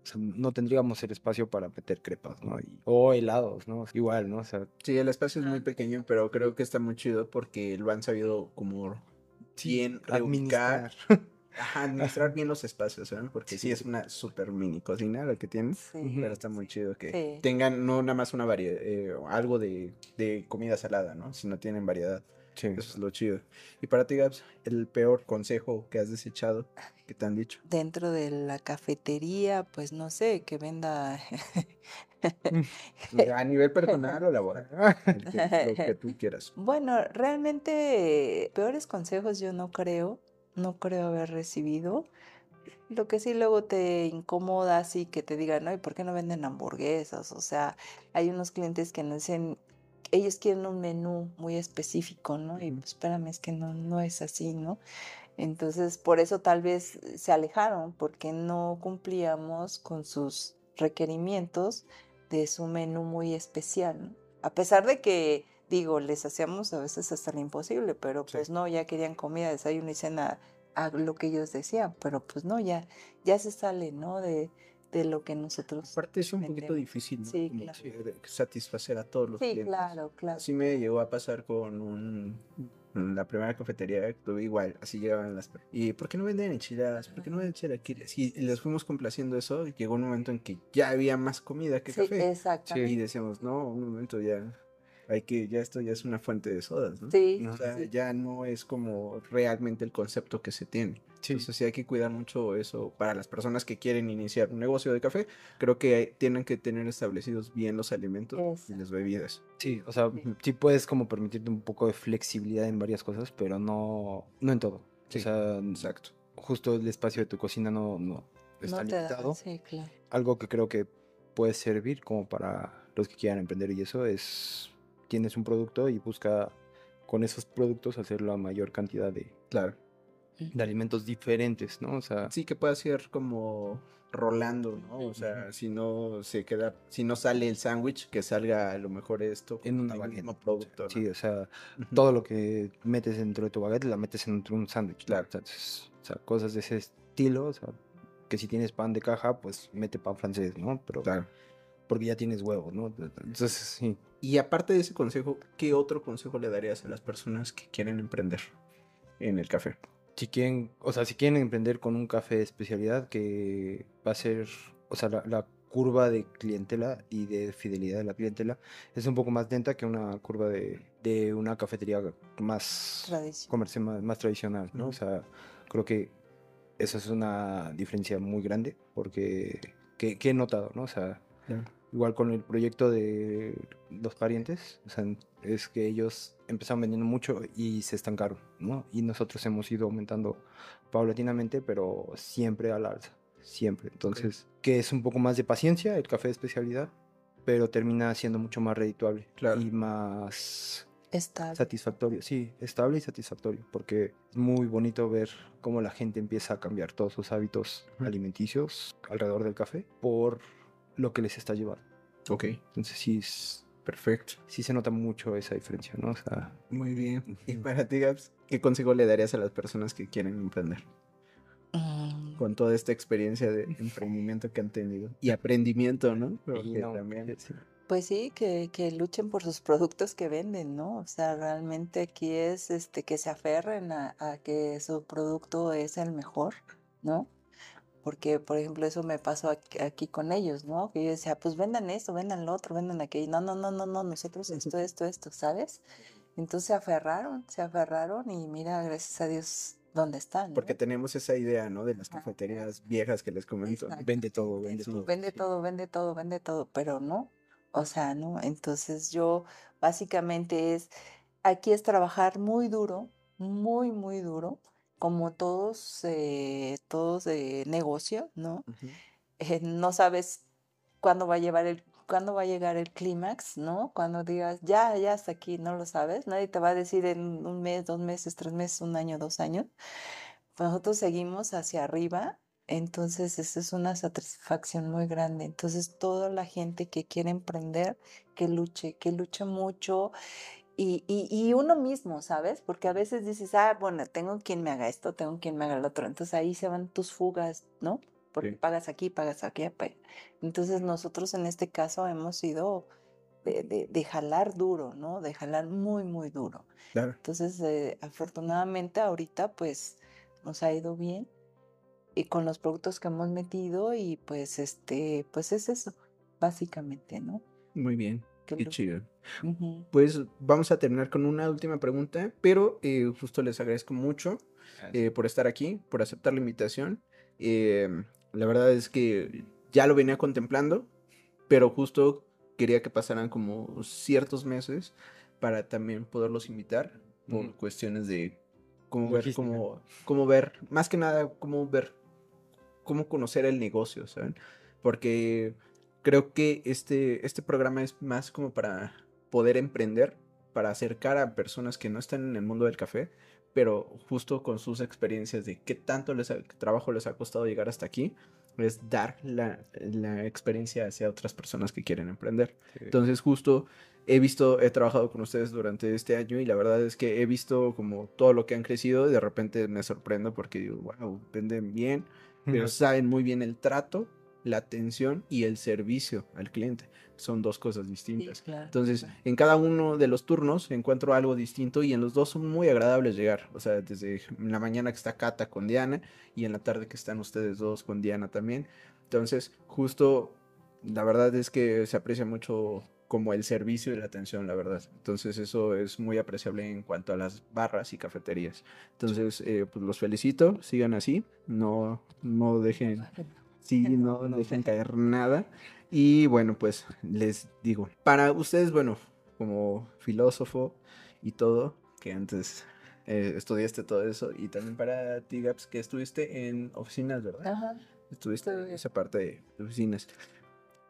o sea, no tendríamos el espacio para meter crepas, ¿no? Y- o helados, ¿no? Igual, ¿no? O sea, Sí, el espacio es muy pequeño, pero creo que está muy chido porque lo han sabido como bien reubicar. administrar. Ajá, administrar bien los espacios, ¿sabes? Porque sí, es una super mini cocina la que tienen. Sí. Pero está muy chido que Sí. tengan no nada más una variedad, eh, algo de, de comida salada, ¿no? Sino tienen variedad. Sí. Eso es lo chido. Y para ti, Gabs, el peor consejo que has desechado, que te han dicho. Dentro de la cafetería, pues no sé, que venda A nivel personal o laboral. que- lo que tú quieras. Bueno, realmente peores consejos yo no creo, no creo haber recibido. Lo que sí luego te incomoda así que te digan, no, ¿y por qué no venden hamburguesas? O sea, hay unos clientes que nos dicen, ellos quieren un menú muy específico, ¿no? Y pues espérame, es que no, no es así, ¿no? Entonces, por eso tal vez se alejaron, porque no cumplíamos con sus requerimientos de su menú muy especial, ¿no? A pesar de que, digo, les hacíamos a veces hasta lo imposible, pero Sí. pues no, ya querían comida, desayuno y cena a lo que ellos decían, pero pues no, ya, ya se sale, ¿no? De, de lo que nosotros Aparte es un poquito difícil, ¿no? Sí, Como claro. satisfacer a todos los Sí, clientes. claro, claro. Así me llegó a pasar con un, la primera cafetería que tuve igual, así llegaban las... ¿Y por qué no venden enchiladas? ¿Por qué no venden chilaquiles? Y, les fuimos complaciendo eso y llegó un momento en que ya había más comida que Sí, café. exactamente. Y decíamos, no, un momento ya, hay que, ya esto ya es una fuente de sodas, ¿no? Sí, O sea, sí. ya no es como realmente el concepto que se tiene. Sí. Entonces sí hay que cuidar mucho eso para las personas que quieren iniciar un negocio de café. Creo que hay- tienen que tener establecidos bien los alimentos y las bebidas. Sí, o sea, Sí. sí puedes como permitirte un poco de flexibilidad en varias cosas, pero no, no en todo. Sí, o sea, Exacto. justo el espacio de tu cocina no, no está no te da, limitado. sí, claro. Algo que creo que puede servir como para los que quieran emprender y eso es, tienes un producto y busca con esos productos hacer la mayor cantidad de, Claro. De alimentos diferentes, ¿no? O sea, Sí, que pueda ser como rolando, ¿no? O sea, si no se queda, si no sale el sándwich, que salga a lo mejor esto en baguette. mismo producto. ¿no? Sí, o sea, Ujú. todo lo que metes dentro de tu baguette la metes dentro de un sándwich. ¿no? Claro. Entonces, o sea, cosas de ese estilo, o sea, que si tienes pan de caja, pues mete pan francés, ¿no? Pero Claro. porque ya tienes huevos, ¿no? Entonces, sí. Y aparte de ese consejo, ¿qué otro consejo le darías a las personas que quieren emprender en el café? Si quieren, o sea, si quieren emprender con un café de especialidad que va a ser, o sea, la, la curva de clientela y de fidelidad de la clientela es un poco más lenta que una curva de, de una cafetería más comercial, más, más tradicional, ¿no? O sea, creo que esa es una diferencia muy grande porque que, que he notado, ¿no? O sea. Igual con el proyecto de los parientes, o sea, es que ellos empezaron vendiendo mucho y se estancaron, ¿no? Y nosotros hemos ido aumentando paulatinamente, pero siempre al alza, siempre. Entonces, que es un poco más de paciencia el café de especialidad, pero termina siendo mucho más redituable Claro. y más Está satisfactorio, sí, estable y satisfactorio, porque es muy bonito ver cómo la gente empieza a cambiar todos sus hábitos alimenticios alrededor del café por lo que les está llevando. Ok, Entonces sí, es- perfecto. sí se nota mucho esa diferencia, ¿no? O sea, Muy bien. Y para ti, Gaps, ¿qué consejo le darías a las personas que quieren emprender? Mm, Con toda esta experiencia de emprendimiento que han tenido. Y aprendimiento, ¿no? y Porque no, también- eh, sí. Pues sí, que, que luchen por sus productos que venden, ¿no? O sea, realmente aquí es este que se aferren a, a que su producto es el mejor, ¿no? Porque, por ejemplo, eso me pasó aquí, aquí con ellos, ¿no? Que yo decía, pues vendan esto, vendan lo otro, vendan aquello. No, no, no, no, no, nosotros esto, esto, esto, ¿sabes? Entonces se aferraron, se aferraron y mira, gracias a Dios, ¿dónde están? ¿no? Porque tenemos esa idea, ¿no? De las cafeterías viejas que les comento. Exacto. Vende todo, vende todo. Vende sí. todo, vende todo, vende todo, pero no, o sea, no. Entonces yo básicamente es, aquí es trabajar muy duro, muy, muy duro, como todos, eh, todos de negocio, ¿no? Eh, no sabes cuándo va a llevar el, cuándo va a llegar el clímax, ¿no? Cuando digas, ya, ya hasta aquí, no lo sabes, nadie te va a decir en un mes, dos meses, tres meses, un año, dos años. Nosotros seguimos hacia arriba, entonces esa es una satisfacción muy grande. Entonces toda la gente que quiere emprender, que luche, que luche mucho. Y, y, y uno mismo, ¿sabes? Porque a veces dices, ah, bueno, tengo quien me haga esto, tengo quien me haga lo otro. Entonces ahí se van tus fugas, ¿no? Porque Sí. pagas aquí, pagas aquí. Entonces nosotros en este caso hemos sido de, de- de jalar duro, ¿no? De jalar muy, muy duro. Claro. Entonces, eh, afortunadamente ahorita pues nos ha ido bien y con los productos que hemos metido y pues este, pues es eso, básicamente, ¿no? Muy bien. Qué chido. Pues vamos a terminar con una última pregunta, pero eh, justo les agradezco mucho eh, por estar aquí, por aceptar la invitación. Eh, la verdad es que ya lo venía contemplando, pero justo quería que pasaran como ciertos meses para también poderlos invitar por cuestiones de cómo ver, cómo ver, más que nada, cómo ver, cómo conocer el negocio, ¿saben? Porque creo que este, este programa es más como para poder emprender, para acercar a personas que no están en el mundo del café, pero justo con sus experiencias de qué tanto les ha- qué trabajo les ha costado llegar hasta aquí, es dar la, la experiencia hacia otras personas que quieren emprender. Sí. Entonces justo he visto, he trabajado con ustedes durante este año y la verdad es que he visto como todo lo que han crecido y de repente me sorprendo porque digo, wow, venden bien, pero saben muy bien el trato, la atención y el servicio al cliente. Son dos cosas Sí, distintas. claro. Entonces, en cada uno de los turnos encuentro algo distinto y en los dos son muy agradables llegar. O sea, desde la mañana que está Cata con Diana y en la tarde que están ustedes dos con Diana también. Entonces, justo, la verdad es que se aprecia mucho como el servicio y la atención, la verdad. Entonces, eso es muy apreciable en cuanto a las barras y cafeterías. Entonces, eh, pues los felicito, sigan así, no, no dejen Sí, no, no dejen caer nada. Y bueno, pues les digo, para ustedes, bueno, como filósofo y todo, que antes eh, estudiaste todo eso, y también para ti, Gaps, que estuviste en oficinas, ¿verdad? Ajá. Estuviste en esa parte de oficinas.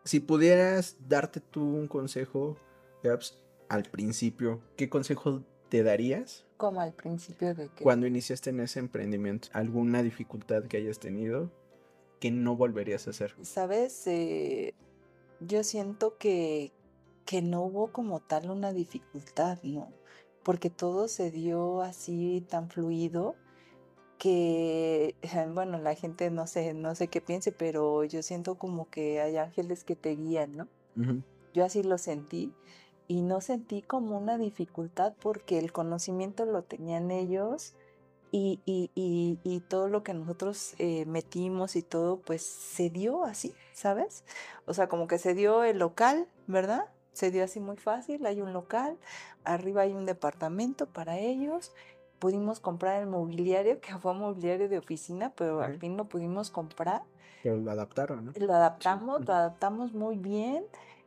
Si pudieras darte tú un consejo, Gaps, al principio, ¿qué consejo te darías Como al principio de que... cuando iniciaste en ese emprendimiento? ¿Alguna dificultad que hayas tenido que no volverías a hacer? Sabes, Eh, yo siento que, que no hubo como tal una dificultad, ¿no? Porque todo se dio así tan fluido que, bueno, la gente no sé, no sé qué piense, pero yo siento como que hay ángeles que te guían, ¿no? Yo así lo sentí y no sentí como una dificultad porque el conocimiento lo tenían ellos y, y, y, y todo lo que nosotros eh, metimos y todo, pues se dio así, ¿sabes? O sea, como que se dio el local, ¿verdad? Se dio así muy fácil, hay un local, arriba hay un departamento para ellos, pudimos comprar el mobiliario, que fue mobiliario de oficina, pero al fin lo pudimos comprar Pero lo adaptaron, ¿no? lo adaptamos, lo adaptamos muy bien.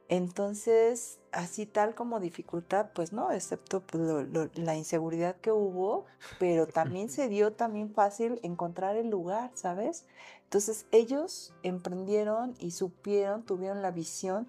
Entonces, así tal como dificultad, pues no, excepto pues, lo- lo- la inseguridad que hubo, pero también se dio también fácil encontrar el lugar, ¿sabes? Entonces ellos emprendieron y supieron, tuvieron la visión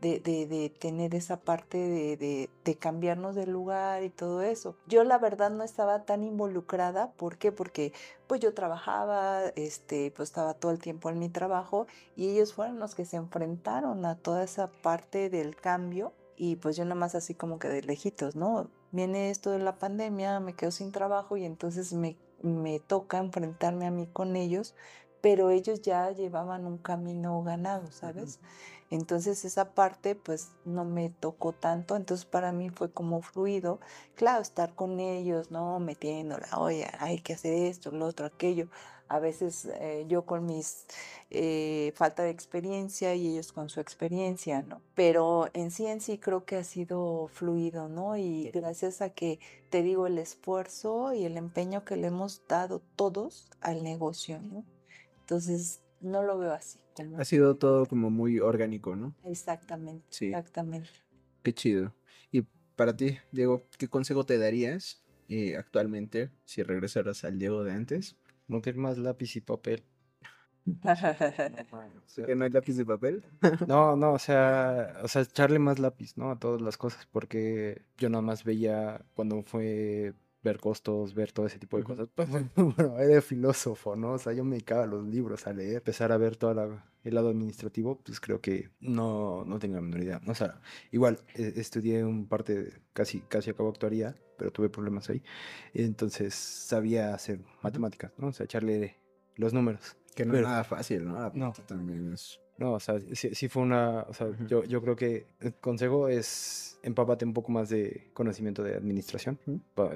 de, de- de tener esa parte de, cambiarnos de lugar y todo eso. Yo la verdad no estaba tan involucrada, ¿por qué? Porque pues yo trabajaba, este, pues estaba todo el tiempo en mi trabajo y ellos fueron los que se enfrentaron a toda esa parte del cambio y pues yo nada más así como que de lejitos, ¿no? Viene esto de la pandemia, me quedo sin trabajo y entonces me, me toca enfrentarme a mí con ellos, pero ellos ya llevaban un camino ganado, ¿sabes? Entonces esa parte pues no me tocó tanto, entonces para mí fue como fluido, claro, estar con ellos, ¿no? Metiéndola, oye, hay que hacer esto, lo otro, aquello. A veces eh, yo con mis eh, falta de experiencia y ellos con su experiencia, ¿no? Pero en sí, en sí creo que ha sido fluido, ¿no? Y gracias a que, te digo, el esfuerzo y el empeño que le hemos dado todos al negocio, ¿no? Entonces, no lo veo así. Ha sido todo como muy orgánico, ¿no? Exactamente, Sí. exactamente. Qué chido. Y para ti, Diego, ¿qué consejo te darías eh, actualmente si regresaras al Diego de antes? No tener más lápiz y papel. ¿Que no hay lápiz de papel? No, no, o sea, o sea, echarle más lápiz, ¿no? A todas las cosas, porque yo nada más veía cuando fue ver costos, ver todo ese tipo de cosas. Pues, bueno, era filósofo, ¿no? O sea, yo me dedicaba a los libros, a leer, empezar a ver todo la- el lado administrativo, pues creo que no, no tengo la menor idea. O sea, igual eh, estudié un parte, casi, casi acabo actuaría, pero tuve problemas ahí. Entonces sabía hacer matemáticas, ¿no? O sea, echarle los números. Que no Pero- es nada fácil, ¿no? No. también es... No, o sea, sí, sí fue una, o sea, yo, yo creo que el consejo es empápate un poco más de conocimiento de administración,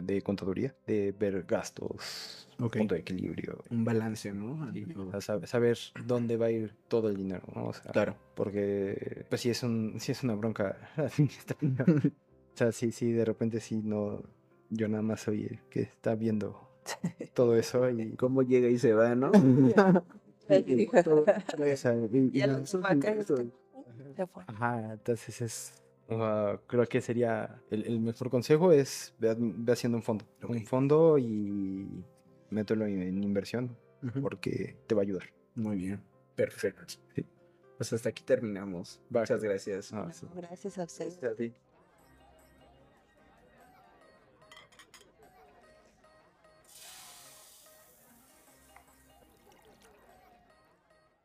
de contaduría, de ver gastos, punto de equilibrio, Un balance, ¿no? o sea, sab- saber dónde va a ir todo el dinero, ¿no? O sea, Claro. porque pues sí es un, sí es una bronca administrativa. o sea, sí, sí, de repente sí no, yo nada más soy el que está viendo todo eso y ¿Cómo llega y se va, no? Ajá, entonces es. sea, creo que sería. El, el mejor consejo es ve, ve haciendo un fondo. Un fondo y mételo en, en inversión porque te va a ayudar. Muy bien. Perfecto. Sí. Pues hasta aquí terminamos. Va. Muchas gracias. Ah, Gracias a ustedes. a ti.